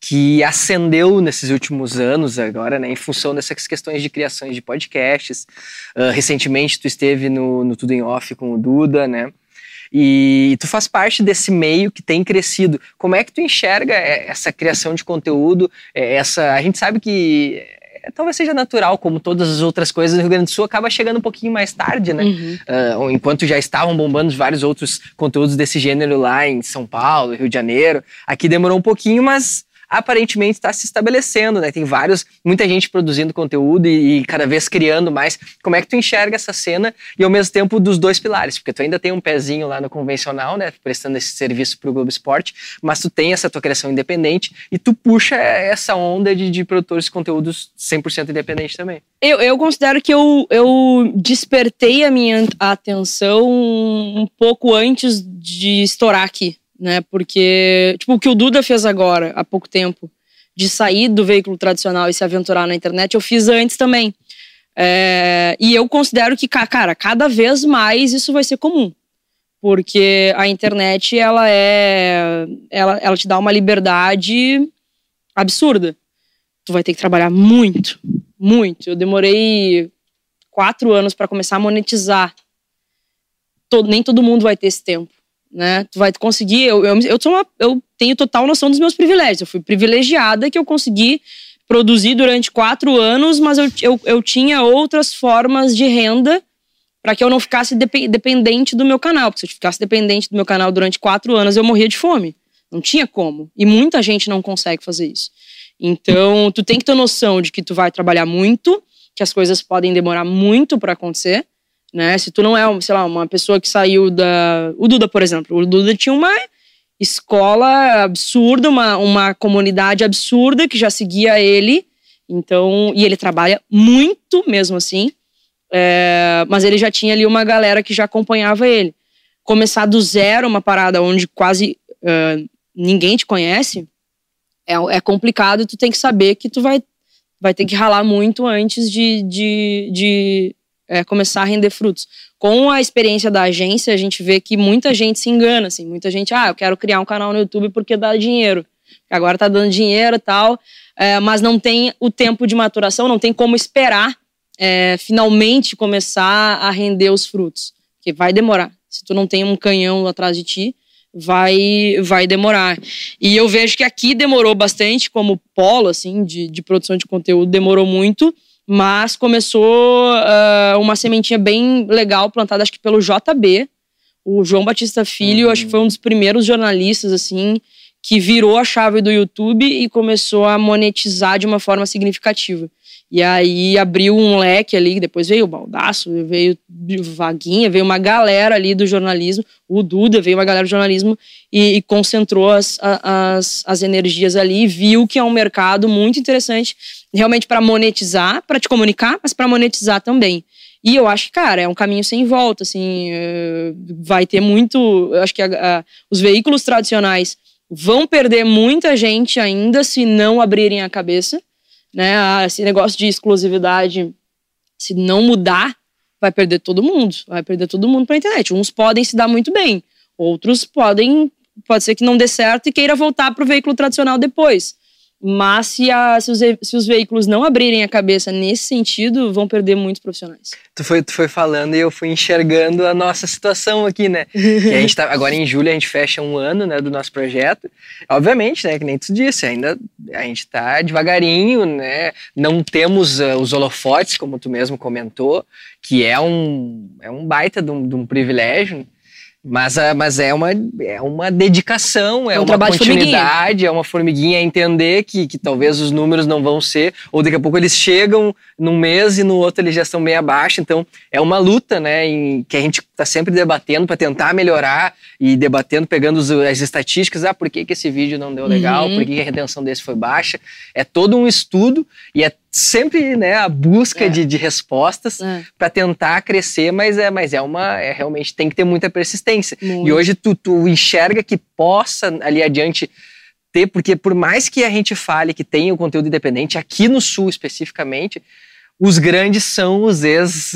S2: que ascendeu nesses últimos anos agora, né, em função dessas questões de criações de podcasts. Uh, recentemente tu esteve no, no Tudo em Off com o Duda, né? E tu faz parte desse meio que tem crescido. Como é que tu enxerga essa criação de conteúdo? Essa, a gente sabe que é, talvez seja natural, como todas as outras coisas, o Rio Grande do Sul acaba chegando um pouquinho mais tarde, né? Uhum. Uh, enquanto já estavam bombando vários outros conteúdos desse gênero lá em São Paulo, Rio de Janeiro. Aqui demorou um pouquinho, mas aparentemente está se estabelecendo, né? Tem vários, muita gente produzindo conteúdo e, e, cada vez criando mais. Como é que tu enxerga essa cena e ao mesmo tempo dos dois pilares? Porque tu ainda tem um pezinho lá no convencional, né? Prestando esse serviço para o Globo Esporte, mas tu tem essa tua criação independente e tu puxa essa onda de, de produtores de conteúdos 100% independente também.
S1: Eu, eu considero que eu, eu despertei a minha atenção um pouco antes de estourar aqui né? Porque, tipo, o que o Duda fez agora, há pouco tempo, de sair do veículo tradicional e se aventurar na internet, eu fiz antes também. É, e eu considero que, cara, cada vez mais isso vai ser comum. Porque a internet, ela é. Ela, ela te dá uma liberdade absurda. Tu vai ter que trabalhar muito, muito. Eu demorei quatro anos para começar a monetizar. Todo, nem todo mundo vai ter esse tempo né? Tu vai conseguir. Eu, eu, eu, sou uma, eu tenho total noção dos meus privilégios. Eu fui privilegiada que eu consegui produzir durante quatro anos, mas eu, eu, eu tinha outras formas de renda para que eu não ficasse dependente do meu canal. Porque se eu ficasse dependente do meu canal durante quatro anos, eu morria de fome. Não tinha como. E muita gente não consegue fazer isso. Então, tu tem que ter noção de que tu vai trabalhar muito, que as coisas podem demorar muito para acontecer né? Se tu não é, sei lá, uma pessoa que saiu da. O Duda, por exemplo. O Duda tinha uma escola absurda, uma, uma comunidade absurda que já seguia ele. Então, e ele trabalha muito mesmo assim. É, mas ele já tinha ali uma galera que já acompanhava ele. Começar do zero uma parada onde quase uh, ninguém te conhece é, é complicado. Tu tem que saber que tu vai, vai ter que ralar muito antes de, de, de é, começar a render frutos. Com a experiência da agência, a gente vê que muita gente se engana, assim, muita gente, ah, eu quero criar um canal no YouTube porque dá dinheiro, agora tá dando dinheiro e tal, é, mas não tem o tempo de maturação, não tem como esperar é, finalmente começar a render os frutos, porque vai demorar. Se tu não tem um canhão atrás de ti, vai vai demorar. E eu vejo que aqui demorou bastante, como polo, assim, de, de produção de conteúdo, demorou muito, mas começou uh, uma sementinha bem legal plantada, acho que pelo JB. O João Batista Filho, uhum. acho que foi um dos primeiros jornalistas, assim, que virou a chave do YouTube e começou a monetizar de uma forma significativa. E aí abriu um leque ali, depois veio o Baldaço, veio Vaguinha, veio uma galera ali do jornalismo, o Duda veio uma galera do jornalismo e, e concentrou as, as, as energias ali e viu que é um mercado muito interessante realmente para monetizar, para te comunicar, mas para monetizar também. E eu acho que, cara, é um caminho sem volta, assim, eh, vai ter muito, eu acho que a, a, os veículos tradicionais vão perder muita gente ainda se não abrirem a cabeça, né? Esse negócio de exclusividade, se não mudar, vai perder todo mundo, vai perder todo mundo para a internet. Uns podem se dar muito bem, outros podem, pode ser que não dê certo e queira voltar para o veículo tradicional depois. Mas se, a, se, os, se, os, veículos não abrirem a cabeça nesse sentido, vão perder muitos profissionais.
S2: Tu foi, tu foi falando e eu fui enxergando a nossa situação aqui, né? que a gente tá, agora em julho a gente fecha um ano né, do nosso projeto. Obviamente, né, que nem tu disse, ainda a gente está devagarinho, né? Não temos uh, os holofotes, como tu mesmo comentou, que é um, é um baita de um, de um privilégio. Mas, ah, mas é, uma, é uma dedicação, é, é um uma continuidade, é uma formiguinha a entender que, que talvez os números não vão ser, ou daqui a pouco eles chegam num mês e no outro eles já estão bem abaixo. Então é uma luta, né, em, que a gente está sempre debatendo para tentar melhorar e debatendo, pegando os, as estatísticas. Ah, por que, que esse vídeo não deu legal? Uhum. Por que, que a retenção desse foi baixa? É todo um estudo e é sempre né, a busca é. de, de, respostas é. para tentar crescer, mas é, mas é uma é realmente tem que ter muita persistência. Muito. E hoje tu, tu enxerga que possa ali adiante ter, porque por mais que a gente fale que tem o conteúdo independente, aqui no Sul especificamente, os grandes são os ex-RBS,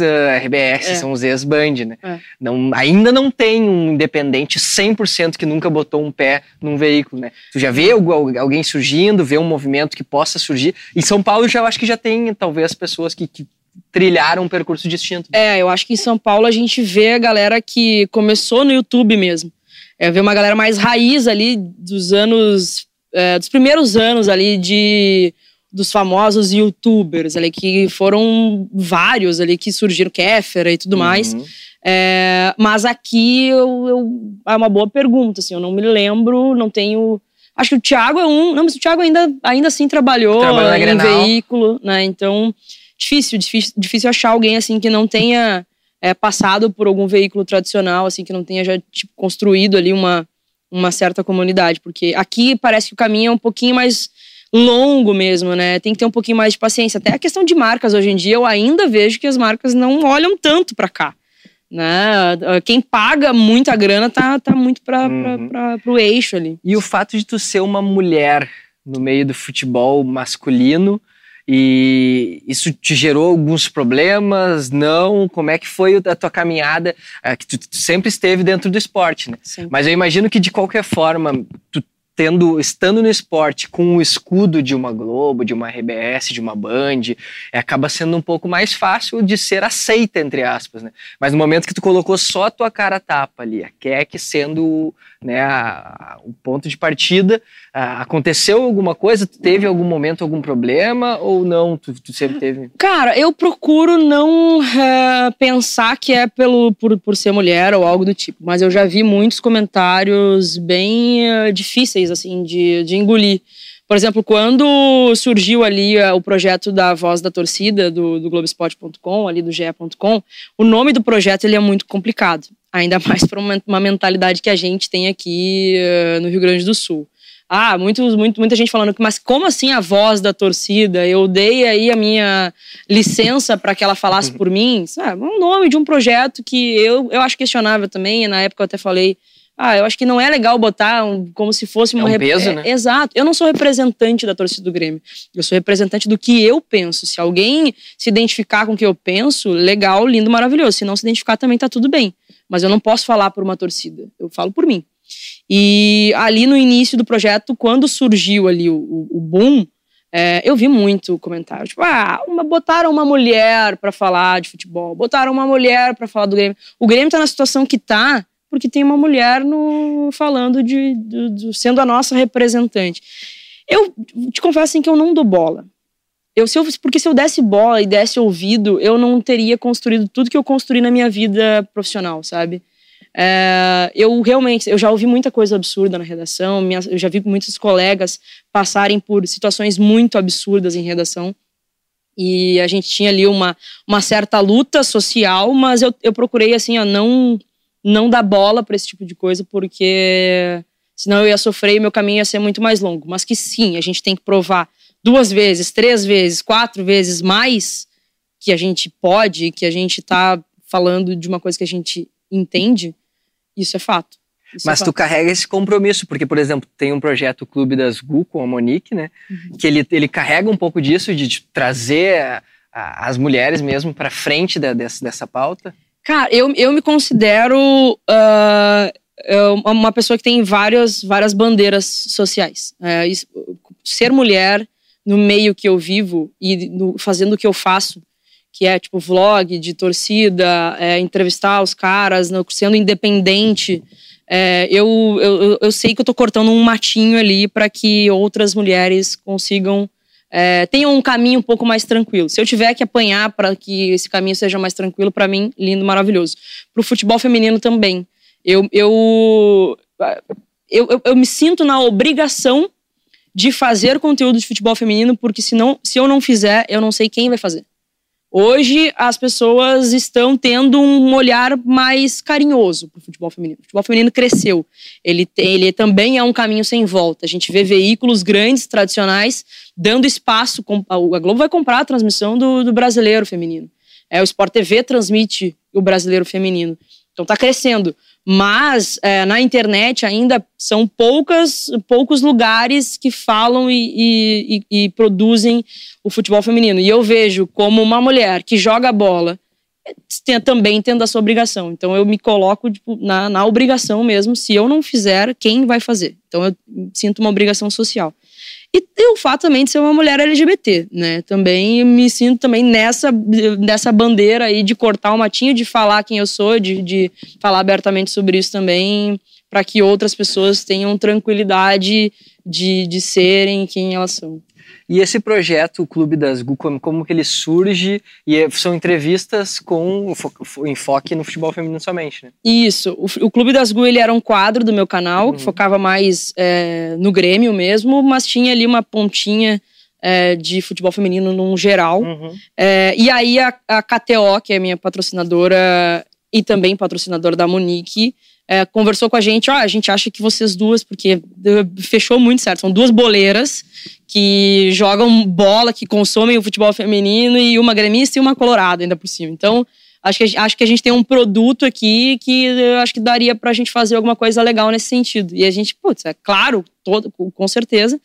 S2: uh, é. são os ex-Band, né? É. Não, ainda não tem um independente 100% que nunca botou um pé num veículo, né? Tu já vê alguém surgindo, vê um movimento que possa surgir. Em São Paulo, já acho que já tem, talvez, pessoas que, que trilharam um percurso distinto.
S1: É, eu acho que em São Paulo a gente vê a galera que começou no YouTube mesmo. É, ver uma galera mais raiz ali dos anos, é, dos primeiros anos ali de dos famosos youtubers ali, que foram vários ali que surgiram, Kéfera e tudo uhum. mais. É, mas aqui eu, eu, é uma boa pergunta, assim, eu não me lembro, não tenho. Acho que o Thiago é um. Não, mas o Thiago ainda, ainda assim trabalhou em veículo, né? Então, difícil, difícil, difícil achar alguém assim que não tenha é, passado por algum veículo tradicional, assim, que não tenha já tipo, construído ali uma, uma certa comunidade. Porque aqui parece que o caminho é um pouquinho mais longo mesmo, né? Tem que ter um pouquinho mais de paciência. Até a questão de marcas hoje em dia, eu ainda vejo que as marcas não olham tanto para cá. Né? Quem paga muita grana tá, tá muito para uhum. o eixo ali.
S2: E o fato de tu ser uma mulher no meio do futebol masculino, e isso te gerou alguns problemas? Não? Como é que foi a tua caminhada? É, que tu, tu, sempre esteve dentro do esporte, né? Sim. Mas eu imagino que de qualquer forma, tu tendo estando no esporte com o escudo de uma Globo, de uma RBS, de uma Band, é, acaba sendo um pouco mais fácil de ser aceita entre aspas, né? Mas no momento que tu colocou só a tua cara tapa ali, a Keck sendo né, a, a, o ponto de partida, a, aconteceu alguma coisa? Teve algum momento algum problema ou não? Tu, tu sempre teve?
S1: Cara, eu procuro não é, pensar que é pelo por, por ser mulher ou algo do tipo, mas eu já vi muitos comentários bem é, difíceis assim, de, de engolir. Por exemplo, quando surgiu ali uh, o projeto da Voz da Torcida, do, do Globespot.com, ali do GE.com, o nome do projeto ele é muito complicado. Ainda mais para uma, uma, mentalidade que a gente tem aqui uh, no Rio Grande do Sul. Ah, muitos, muito, muita gente falando, mas como assim a voz da torcida? Eu dei aí a minha licença para que ela falasse por mim. Ah, é um nome de um projeto que eu, eu acho questionável também. Na época eu até falei ah, eu acho que não é legal botar um, como se fosse uma.
S2: É um peso, é, né?
S1: Exato. Eu não sou representante da torcida do Grêmio. Eu sou representante do que eu penso. Se alguém se identificar com o que eu penso, legal, lindo, maravilhoso. Se não se identificar, também tá tudo bem. Mas eu não posso falar por uma torcida. Eu falo por mim. E ali no início do projeto, quando surgiu ali o, o, boom, é, eu vi muito comentário. Tipo, ah, uma, botaram uma mulher para falar de futebol, botaram uma mulher para falar do Grêmio. O Grêmio tá na situação que tá porque tem uma mulher no, falando de, de, de, sendo a nossa representante. Eu te confesso assim, que eu não dou bola. Eu, se eu, porque se eu desse bola e desse ouvido, eu não teria construído tudo que eu construí na minha vida profissional, sabe? É, eu realmente, eu já ouvi muita coisa absurda na redação, minha, eu já vi muitos colegas passarem por situações muito absurdas em redação. E a gente tinha ali uma, uma certa luta social, mas eu, eu procurei, assim, ó, não não dar bola para esse tipo de coisa, porque senão eu ia sofrer e meu caminho ia ser muito mais longo. Mas que sim, a gente tem que provar duas vezes, três vezes, quatro vezes mais que a gente pode, que a gente está falando de uma coisa que a gente entende, isso é fato. Isso
S2: é Mas
S1: é
S2: tu carrega esse compromisso, porque, por exemplo, tem um projeto Clube das GU com a Monique, né? Uhum. Que ele, ele carrega um pouco disso, de, de trazer a, a, as mulheres mesmo para frente da, dessa, dessa pauta.
S1: Cara, eu, eu me considero uh, uma pessoa que tem várias, várias bandeiras sociais. É, isso, ser mulher no meio que eu vivo e no, fazendo o que eu faço, que é tipo vlog de torcida, é, entrevistar os caras, no, sendo independente, é, eu, eu, eu sei que eu tô cortando um matinho ali para que outras mulheres consigam é, tenham um caminho um pouco mais tranquilo. Se eu tiver que apanhar para que esse caminho seja mais tranquilo, para mim, lindo, maravilhoso. Para o futebol feminino também. Eu, eu, eu, eu, eu me sinto na obrigação de fazer conteúdo de futebol feminino, porque se, não, se eu não fizer, eu não sei quem vai fazer. Hoje as pessoas estão tendo um olhar mais carinhoso para o futebol feminino. O futebol feminino cresceu. Ele, ele também é um caminho sem volta. A gente vê veículos grandes, tradicionais, dando espaço. A Globo vai comprar a transmissão do, do brasileiro feminino. É, o Sport TV transmite o brasileiro feminino. Então está crescendo. Mas é, na internet ainda são poucas, poucos lugares que falam e, e, e, produzem o futebol feminino. E eu vejo como uma mulher que joga bola tem, também tendo a sua obrigação. Então eu me coloco tipo, na, na obrigação mesmo. Se eu não fizer, quem vai fazer? Então eu sinto uma obrigação social. E, e, o fato também de ser uma mulher LGBT, né? Também me sinto também nessa, nessa bandeira aí de cortar o matinho, de falar quem eu sou, de, de falar abertamente sobre isso também, para que outras pessoas tenham tranquilidade de, de serem quem elas são.
S2: E esse projeto, o Clube das GU, como, como que ele surge? E é, são entrevistas com o enfoque no futebol feminino somente, né?
S1: Isso. O, o Clube das GU, ele era um quadro do meu canal, uhum. que focava mais é, no Grêmio mesmo, mas tinha ali uma pontinha é, de futebol feminino num geral. Uhum. É, e aí a, a KTO, que é minha patrocinadora e também patrocinadora da Monique, é, conversou com a gente, ó, a gente acha que vocês duas, porque fechou muito certo, são duas boleiras que jogam bola, que consomem o futebol feminino e uma gremista e uma colorada ainda por cima. Então, acho que, acho que a gente tem um produto aqui que eu acho que daria pra gente fazer alguma coisa legal nesse sentido. E a gente, putz, é claro, todo, com certeza.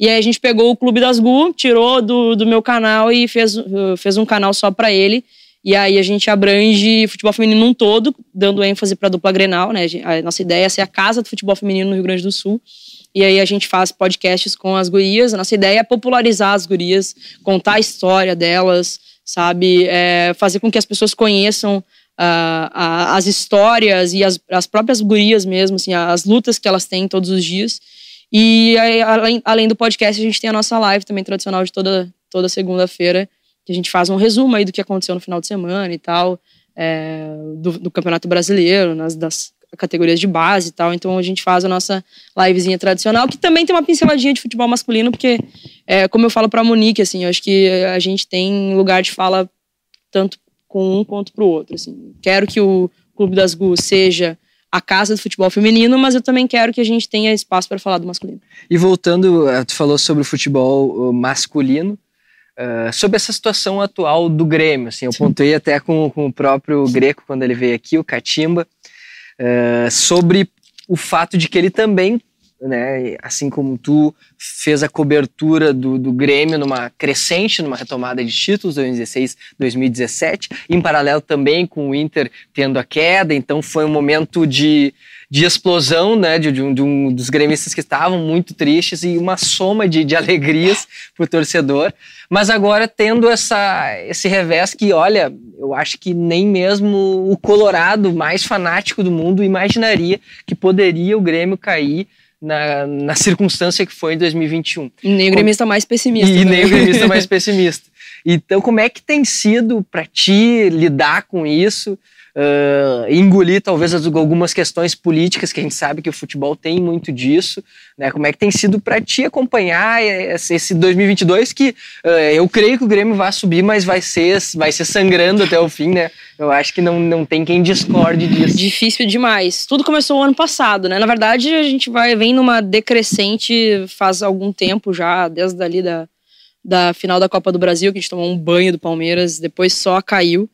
S1: E aí a gente pegou o Clube das Gu, tirou do, do meu canal e fez, fez um canal só para ele e aí a gente abrange futebol feminino num todo, dando ênfase para a dupla Grenal, né? A nossa ideia é ser a casa do futebol feminino no Rio Grande do Sul. E aí a gente faz podcasts com as gurias. A nossa ideia é popularizar as gurias, contar a história delas, sabe? É fazer com que as pessoas conheçam uh, as histórias e as, as próprias gurias mesmo, assim, as lutas que elas têm todos os dias. E aí, além, além do podcast, a gente tem a nossa live também tradicional de toda, toda segunda-feira, que a gente faz um resumo aí do que aconteceu no final de semana e tal, é, do, do, Campeonato Brasileiro, nas, das categorias de base e tal. Então a gente faz a nossa livezinha tradicional, que também tem uma pinceladinha de futebol masculino, porque, é, como eu falo pra Monique, assim, eu acho que a gente tem lugar de fala tanto com um quanto pro outro. Assim. Quero que o Clube das Gu seja a casa do futebol feminino, mas eu também quero que a gente tenha espaço para falar do masculino.
S2: E voltando, eh, tu falou sobre o futebol masculino. Uh, sobre essa situação atual do Grêmio, assim, eu pontei até com, com, o próprio Greco quando ele veio aqui, o Catimba, uh, sobre o fato de que ele também, né, assim como tu, fez a cobertura do, do Grêmio numa crescente, numa retomada de títulos 2016, 2017, em paralelo também com o Inter tendo a queda, então foi um momento de de explosão, né, de, de, um, de, um, dos gremistas que estavam muito tristes e uma soma de, de alegrias para o torcedor. Mas agora tendo essa, esse revés que, olha, eu acho que nem mesmo o Colorado mais fanático do mundo imaginaria que poderia o Grêmio cair na, na circunstância que foi em 2021.
S1: E nem o gremista mais pessimista.
S2: E nem o gremista mais pessimista. Então, como é que tem sido para ti lidar com isso? Uh, engolir talvez algumas questões políticas que a gente sabe que o futebol tem muito disso, né? Como é que tem sido para ti acompanhar esse 2022 que uh, eu creio que o Grêmio vai subir, mas vai ser vai ser sangrando até o fim, né? Eu acho que não, não tem quem discorde disso.
S1: Difícil demais. Tudo começou o ano passado, né? Na verdade, a gente vai vem numa decrescente faz algum tempo já, desde ali da da final da Copa do Brasil, que a gente tomou um banho do Palmeiras, depois só caiu.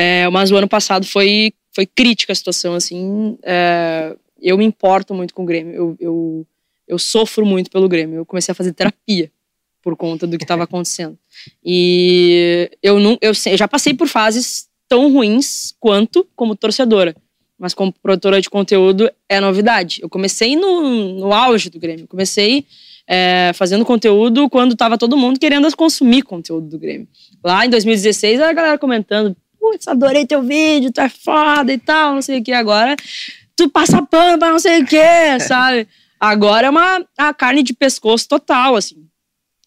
S1: É, mas o ano passado foi, foi crítica a situação, assim. É, eu me importo muito com o Grêmio. Eu, eu, eu sofro muito pelo Grêmio. Eu comecei a fazer terapia por conta do que estava acontecendo. E eu, não, eu, eu já passei por fases tão ruins quanto como torcedora. Mas como produtora de conteúdo é novidade. Eu comecei no, no auge do Grêmio. Eu comecei é, fazendo conteúdo quando tava todo mundo querendo consumir conteúdo do Grêmio. Lá em 2016, a galera comentando: Putz, adorei teu vídeo, tu é foda e tal, não sei o que. Agora tu passa pano pra não sei o que, sabe? Agora é uma a carne de pescoço total, assim.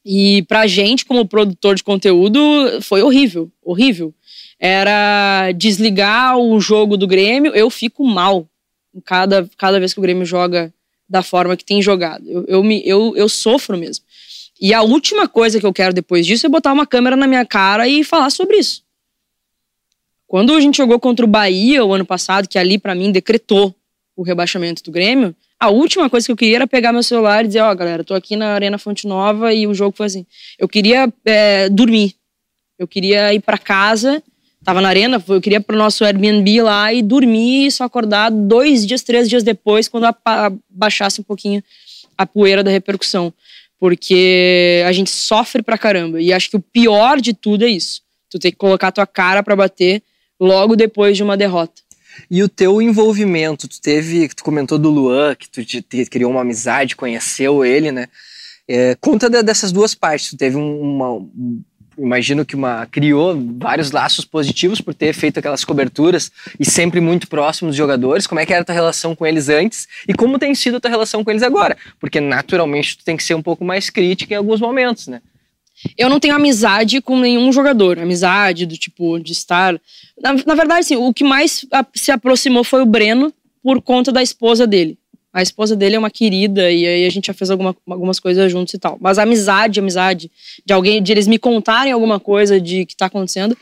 S1: E pra gente, como produtor de conteúdo, foi horrível, horrível. Era desligar o jogo do Grêmio, eu fico mal cada, cada vez que o Grêmio joga da forma que tem jogado. Eu, eu, me, eu, eu sofro mesmo. E a última coisa que eu quero depois disso é botar uma câmera na minha cara e falar sobre isso. Quando a gente jogou contra o Bahia o ano passado, que ali para mim decretou o rebaixamento do Grêmio, a última coisa que eu queria era pegar meu celular e dizer, ó, oh, galera, tô aqui na Arena Fonte Nova e o jogo foi assim. Eu queria é, dormir. Eu queria ir para casa, tava na arena, eu queria pro nosso Airbnb lá e dormir e só acordar dois dias, três dias depois, quando baixasse um pouquinho a poeira da repercussão. Porque a gente sofre pra caramba. E acho que o pior de tudo é isso. Tu ter que colocar a tua cara para bater logo depois de uma derrota.
S2: E o teu envolvimento, tu teve, tu comentou do Luan, que tu te, te, criou uma amizade, conheceu ele, né? É, conta de, dessas duas partes. Tu teve uma, um, imagino que uma criou vários laços positivos por ter feito aquelas coberturas e sempre muito próximo dos jogadores. Como é que era a tua relação com eles antes e como tem sido a tua relação com eles agora? Porque naturalmente tu tem que ser um pouco mais crítica em alguns momentos, né?
S1: Eu não tenho amizade com nenhum jogador. Amizade do tipo de estar. Na, na verdade, assim, o que mais se aproximou foi o Breno por conta da esposa dele. A esposa dele é uma querida e aí a gente já fez alguma, algumas coisas juntos e tal. Mas amizade, amizade, de alguém, de eles me contarem alguma coisa de que tá acontecendo,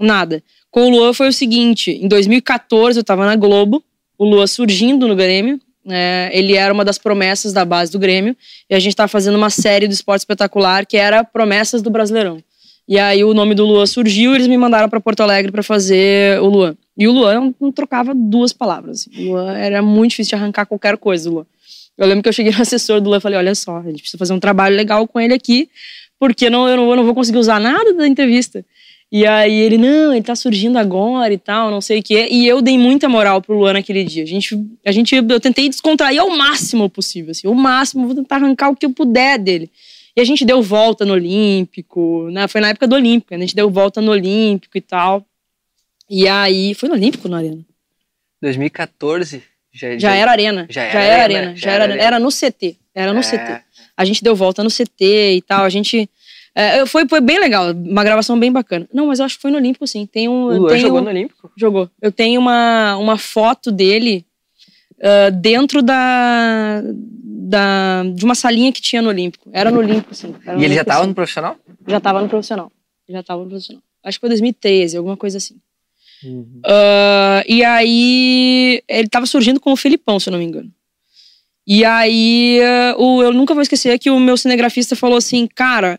S1: nada. Com o Luan foi o seguinte: em 2014 eu tava na Globo, o Luan surgindo no Grêmio, é, ele era uma das promessas da base do Grêmio e a gente estava fazendo uma série do esporte espetacular que era Promessas do Brasileirão. E aí o nome do Luan surgiu e eles me mandaram para Porto Alegre para fazer o Luan. E o Luan não, trocava duas palavras. O Luan era muito difícil de arrancar qualquer coisa Luan. Eu lembro que eu cheguei no assessor do Luan e falei: olha só, a gente precisa fazer um trabalho legal com ele aqui, porque não, eu, não, não vou conseguir usar nada da entrevista. E aí ele, não, ele tá surgindo agora e tal, não sei o quê. E eu dei muita moral pro Luan naquele dia. A gente, a gente, eu tentei descontrair ao máximo possível, assim, o máximo, vou tentar arrancar o que eu puder dele. E a gente deu volta no Olímpico, né? Foi na época do Olímpico, né? a gente deu volta no Olímpico e tal. E aí, foi no Olímpico na Arena?
S2: 2014?
S1: Já, já, já era Arena. Já era, já era Arena. Já, era, arena. era no CT. Era no é. CT. A gente deu volta no CT e tal. A gente é, foi, foi bem legal, uma gravação bem bacana. Não, mas eu acho que foi no Olímpico, sim. Tem um,
S2: o Luan jogou no Olímpico?
S1: Jogou. Eu tenho uma, uma foto dele uh, dentro da, da, de uma salinha que tinha no Olímpico. Era no Olímpico, sim.
S2: e ele já estava no profissional?
S1: Já estava no profissional. Já estava no profissional. Acho que foi 2013, alguma coisa assim. Uhum. Uh, e aí ele estava surgindo com o Felipão, se eu não me engano. E aí uh, o, eu nunca vou esquecer que o meu cinegrafista falou assim, cara,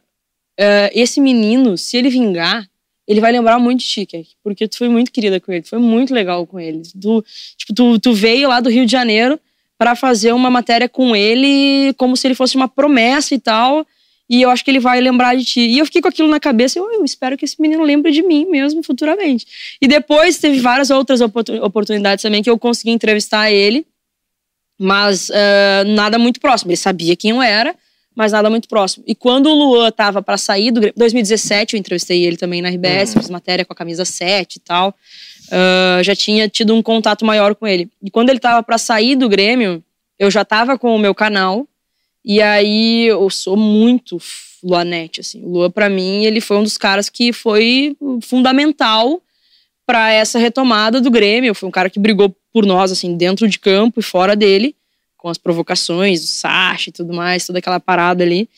S1: uh, esse menino, se ele vingar, ele vai lembrar muito de ti, porque tu foi muito querida com ele, foi muito legal com ele. Tu, tipo, tu, tu veio lá do Rio de Janeiro para fazer uma matéria com ele como se ele fosse uma promessa e tal. E eu acho que ele vai lembrar de ti. E eu fiquei com aquilo na cabeça. Eu, eu espero que esse menino lembre de mim mesmo futuramente. E depois teve várias outras oportunidades também que eu consegui entrevistar ele, mas uh, nada muito próximo. Ele sabia quem eu era, mas nada muito próximo. E quando o Luan tava para sair do 2017, eu entrevistei ele também na RBS, uhum. fiz matéria com a camisa 7 e tal. Uh, já tinha tido um contato maior com ele. E quando ele tava para sair do Grêmio, eu já tava com o meu canal. E aí eu sou muito Luanete, assim. O Luan, para mim, ele foi um dos caras que foi fundamental para essa retomada do Grêmio. Foi um cara que brigou por nós, assim, dentro de campo e fora dele com as provocações do Sacha e tudo mais, toda aquela parada ali.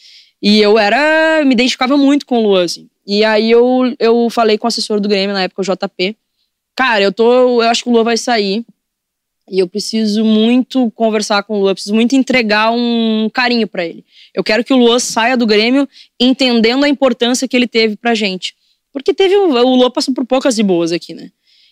S1: E eu era, me identificava muito com o Luan, assim. E aí eu, eu falei com o assessor do Grêmio na época, o JP. Cara, eu tô, eu acho que o Luan vai sair. E eu preciso muito conversar com o Luan, preciso muito entregar um carinho para ele. Eu quero que o Luan saia do Grêmio entendendo a importância que ele teve pra gente. Porque teve o Luan passou por poucas e boas aqui, né?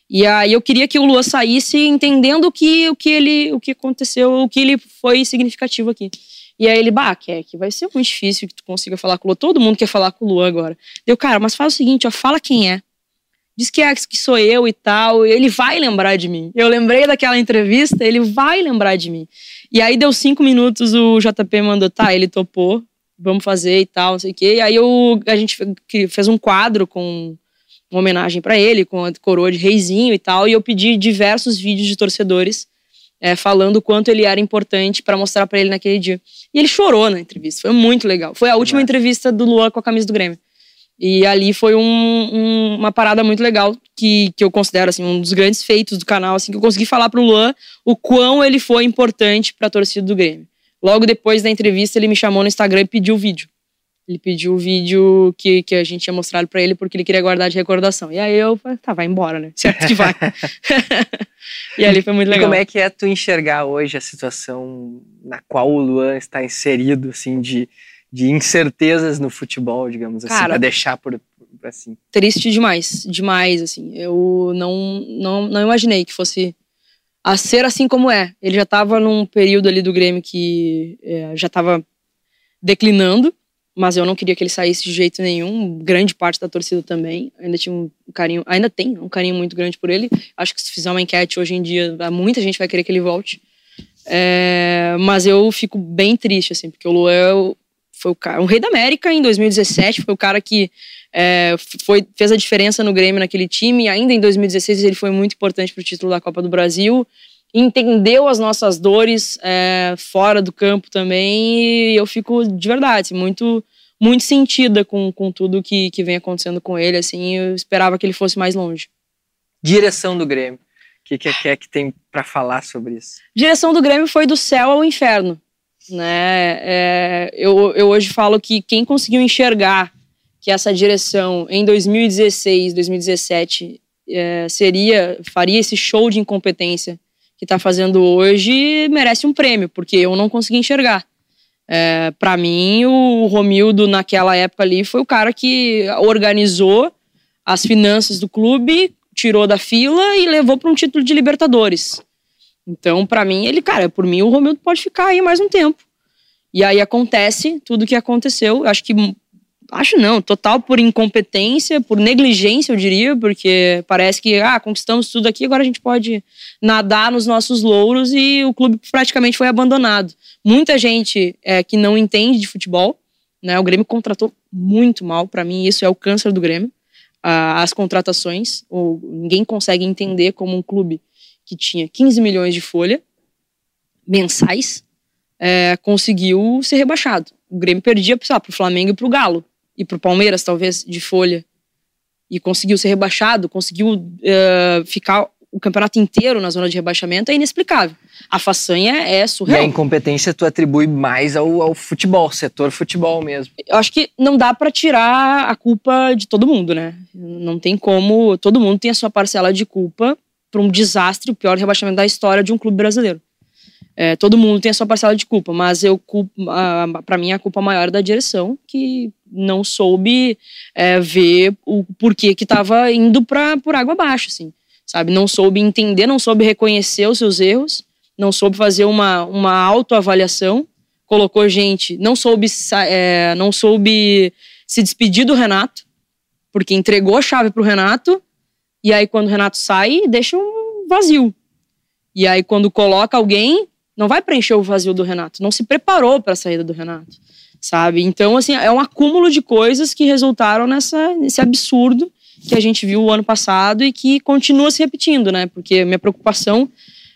S1: E aí eu queria que o Luan saísse entendendo o que, o que ele, o que aconteceu, o que ele foi significativo aqui. E aí ele, bah, que vai ser muito difícil que tu consiga falar com o Luan. Todo mundo quer falar com o Luan agora. Deu, cara, mas faz o seguinte, ó, fala quem é. Diz que é que sou eu e tal, ele vai lembrar de mim. Eu lembrei daquela entrevista, ele vai lembrar de mim. E aí deu cinco minutos, o JP mandou, tá, ele topou, vamos fazer e tal, não sei o quê. E aí eu, a gente fez um quadro com uma homenagem para ele, com a coroa de reizinho e tal, e eu pedi diversos vídeos de torcedores é, falando o quanto ele era importante para mostrar para ele naquele dia. E ele chorou na entrevista, foi muito legal. Foi a última entrevista do Luan com a camisa do Grêmio. E ali foi um, um, uma parada muito legal que, que eu considero assim um dos grandes feitos do canal, assim que eu consegui falar pro Luan o quão ele foi importante para a torcida do Grêmio. Logo depois da entrevista, ele me chamou no Instagram e pediu o vídeo. Ele pediu o vídeo que, que a gente tinha mostrado para ele porque ele queria guardar de recordação. E aí eu falei, tá, vai embora, né? Certo que vai. e ali foi muito legal.
S2: E como é que é tu enxergar hoje a situação na qual o Luan está inserido, assim, de, de incertezas no futebol, digamos assim, pra deixar por, por assim?
S1: Triste demais, demais, assim. Eu não, não, não imaginei que fosse a ser assim como é. Ele já estava num período ali do Grêmio que é, já estava declinando mas eu não queria que ele saísse de jeito nenhum. Grande parte da torcida também. Ainda tinha um carinho, ainda tem um carinho muito grande por ele. Acho que se fizer uma enquete hoje em dia, muita gente vai querer que ele volte. É, mas eu fico bem triste, assim, porque o Luan foi o cara, o rei da América em 2017, foi o cara que é, foi, fez a diferença no Grêmio naquele time. Ainda em 2016 ele foi muito importante para o título da Copa do Brasil entendeu as nossas dores é, fora do campo também e eu fico de verdade muito muito sentida com, com tudo que, que vem acontecendo com ele assim eu esperava que ele fosse mais longe.
S2: Direção do Grêmio. O que, que é que, é que tem para falar sobre isso?
S1: Direção do Grêmio foi do céu ao inferno né? É, eu, eu hoje falo que quem conseguiu enxergar que essa direção em 2016 2017 é, seria faria esse show de incompetência que está fazendo hoje merece um prêmio, porque eu não consegui enxergar. É, para mim, o Romildo, naquela época ali, foi o cara que organizou as finanças do clube, tirou da fila e levou para um título de Libertadores. Então, para mim, ele, cara, por mim, o Romildo pode ficar aí mais um tempo. E aí acontece tudo o que aconteceu. Acho que Acho não, total por incompetência, por negligência, eu diria, porque parece que, ah, conquistamos tudo aqui, agora a gente pode nadar nos nossos louros e o clube praticamente foi abandonado. Muita gente é, que não entende de futebol, né, o Grêmio contratou muito mal, para mim isso é o câncer do Grêmio, as contratações, ou, ninguém consegue entender como um clube que tinha 15 milhões de folha mensais é, conseguiu ser rebaixado. O Grêmio perdia, para o Flamengo e para o Galo e para o Palmeiras, talvez, de folha, e conseguiu ser rebaixado, conseguiu uh, ficar o campeonato inteiro na zona de rebaixamento, é inexplicável. A façanha é surreal.
S2: E a incompetência tu atribui mais ao, ao futebol, setor futebol mesmo.
S1: Eu acho que não dá para tirar a culpa de todo mundo, né? Não tem como. Todo mundo tem a sua parcela de culpa para um desastre, o pior rebaixamento da história de um clube brasileiro. É, todo mundo tem a sua parcela de culpa, mas eu para mim a culpa maior é da direção que não soube é, ver o porquê que estava indo para por água abaixo, assim, sabe? Não soube entender, não soube reconhecer os seus erros, não soube fazer uma, uma autoavaliação, colocou gente, não soube é, não soube se despedir do Renato, porque entregou a chave para o Renato e aí quando o Renato sai deixa um vazio. E aí quando coloca alguém não vai preencher o vazio do Renato. Não se preparou para a saída do Renato, sabe? Então, assim, é um acúmulo de coisas que resultaram nessa, nesse absurdo que a gente viu o ano passado e que continua se repetindo, né? Porque minha preocupação.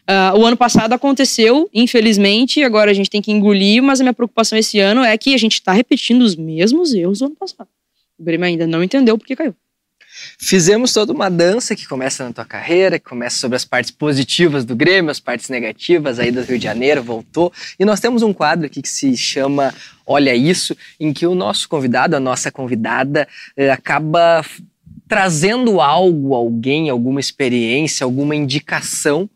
S1: Uh, o ano passado aconteceu, infelizmente, agora a gente tem que engolir, mas a minha preocupação esse ano é que a gente está repetindo os mesmos erros do ano passado. O Grêmio ainda não entendeu porque caiu.
S2: Fizemos toda uma dança que começa na tua carreira, que começa sobre as partes positivas do Grêmio, as partes negativas aí do Rio de Janeiro, voltou. E nós temos um quadro aqui que se chama Olha Isso, em que o nosso convidado, a nossa convidada, eh, acaba trazendo algo, alguém, alguma experiência, alguma indicação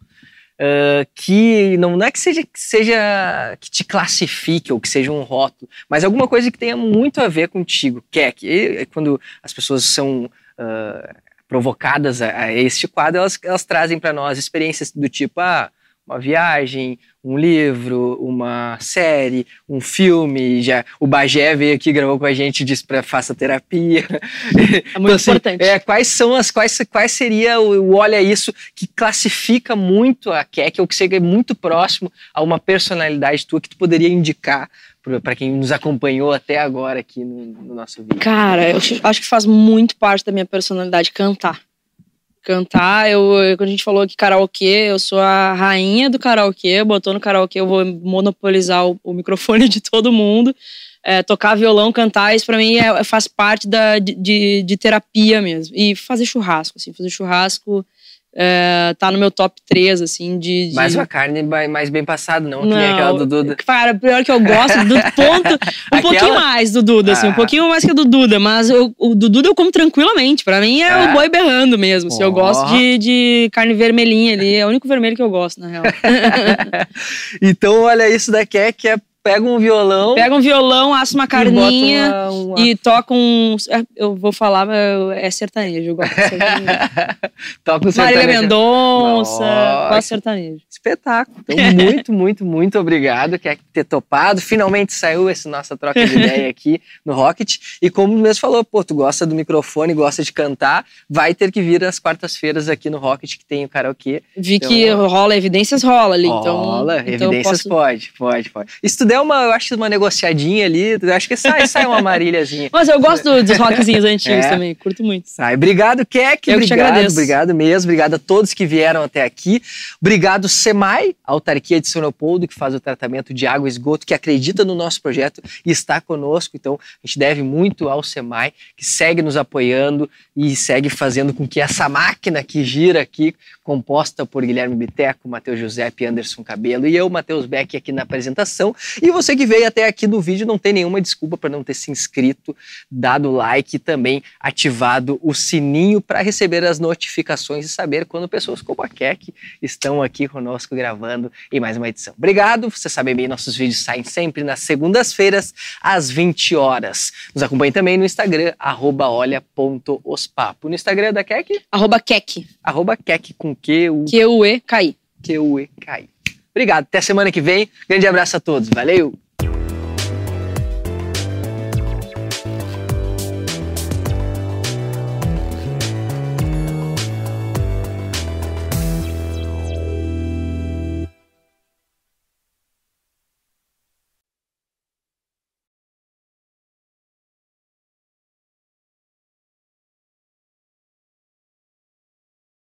S2: Uh, que não, não, é que seja, que seja que te classifique ou que seja um rótulo, mas alguma coisa que tenha muito a ver contigo. Que é que quando as pessoas são uh, provocadas a, a, este quadro, elas, elas trazem para nós experiências do tipo, ah, uma viagem, um livro, uma série, um filme. Já o Bagé veio aqui gravou com a gente disse para faça terapia.
S1: É muito então, assim, importante.
S2: É, quais são as quais quais seria o, o olha isso que classifica muito a Keck ou que chega muito próximo a uma personalidade tua que tu poderia indicar para quem nos acompanhou até agora aqui no, no nosso vídeo?
S1: Cara, eu acho que faz muito parte da minha personalidade cantar. Cantar, eu, quando a gente falou que karaokê, eu sou a rainha do karaokê, botou no karaokê, eu vou monopolizar o, o microfone de todo mundo. É, tocar violão, cantar, isso pra mim é, faz parte da, de, de terapia mesmo. E fazer churrasco, assim, fazer churrasco é, tá no meu top 3, assim, de. de...
S2: Mais uma carne mais bem passada, não, não que nem aquela do Duda.
S1: Cara, pior que eu gosto do ponto. Um aquela... pouquinho mais do Duda, assim, um ah. pouquinho mais que do Duda, mas eu, o do Duda eu como tranquilamente. Pra mim é, é. o boi berrando mesmo. Oh. Assim, eu gosto de, de carne vermelhinha ali, é o único vermelho que eu gosto, na real.
S2: então, olha, isso daqui é que é pega um violão.
S1: Pega um violão, assa uma carninha e, uma, uma... e toca um. É, eu vou falar, mas é sertanejo. Eu gosto de sertanejo.
S2: toca um sertanejo.
S1: Marília Mendonça, quase sertanejo.
S2: Espetáculo. Então, muito, muito, muito obrigado por ter topado. Finalmente saiu essa nossa troca de ideia aqui no Rocket. E como mesmo falou, pô, tu gosta do microfone, gosta de cantar, vai ter que vir às quartas-feiras aqui no Rocket, que tem o karaokê.
S1: Vi então, que rola, evidências rola ali. Então
S2: rola, então, evidências então posso... pode, pode, pode. Estudei der uma, eu acho uma negociadinha ali, acho que sai, sai uma marilhazinha.
S1: Mas eu gosto dos rockzinhos antigos é. também, curto muito.
S2: Sai. Obrigado, Keck. Eu obrigado, obrigado mesmo. Obrigado a todos que vieram até aqui. Obrigado, SEMAI, autarquia de São Leopoldo, que faz o tratamento de água e esgoto, que acredita no nosso projeto e está conosco. Então, a gente deve muito ao SEMAI, que segue nos apoiando e segue fazendo com que essa máquina que gira aqui, composta por Guilherme Biteco, Matheus Giuseppe, Anderson Cabelo e eu, Matheus Beck, aqui na apresentação, e você que veio até aqui no vídeo, não tem nenhuma desculpa para não ter se inscrito, dado like e também ativado o sininho para receber as notificações e saber quando pessoas como a Keck estão aqui conosco gravando em mais uma edição. Obrigado, você sabe bem, nossos vídeos saem sempre nas segundas-feiras, às 20 horas. Nos acompanhe também no Instagram, arroba olha.ospapo. No Instagram da Keck?
S1: Arroba Keck.
S2: Arroba Keck com Q-U...
S1: Q-U-E-K-I.
S2: Q-U-E-K-I. Obrigado. Até semana que vem. Grande abraço a todos. Valeu!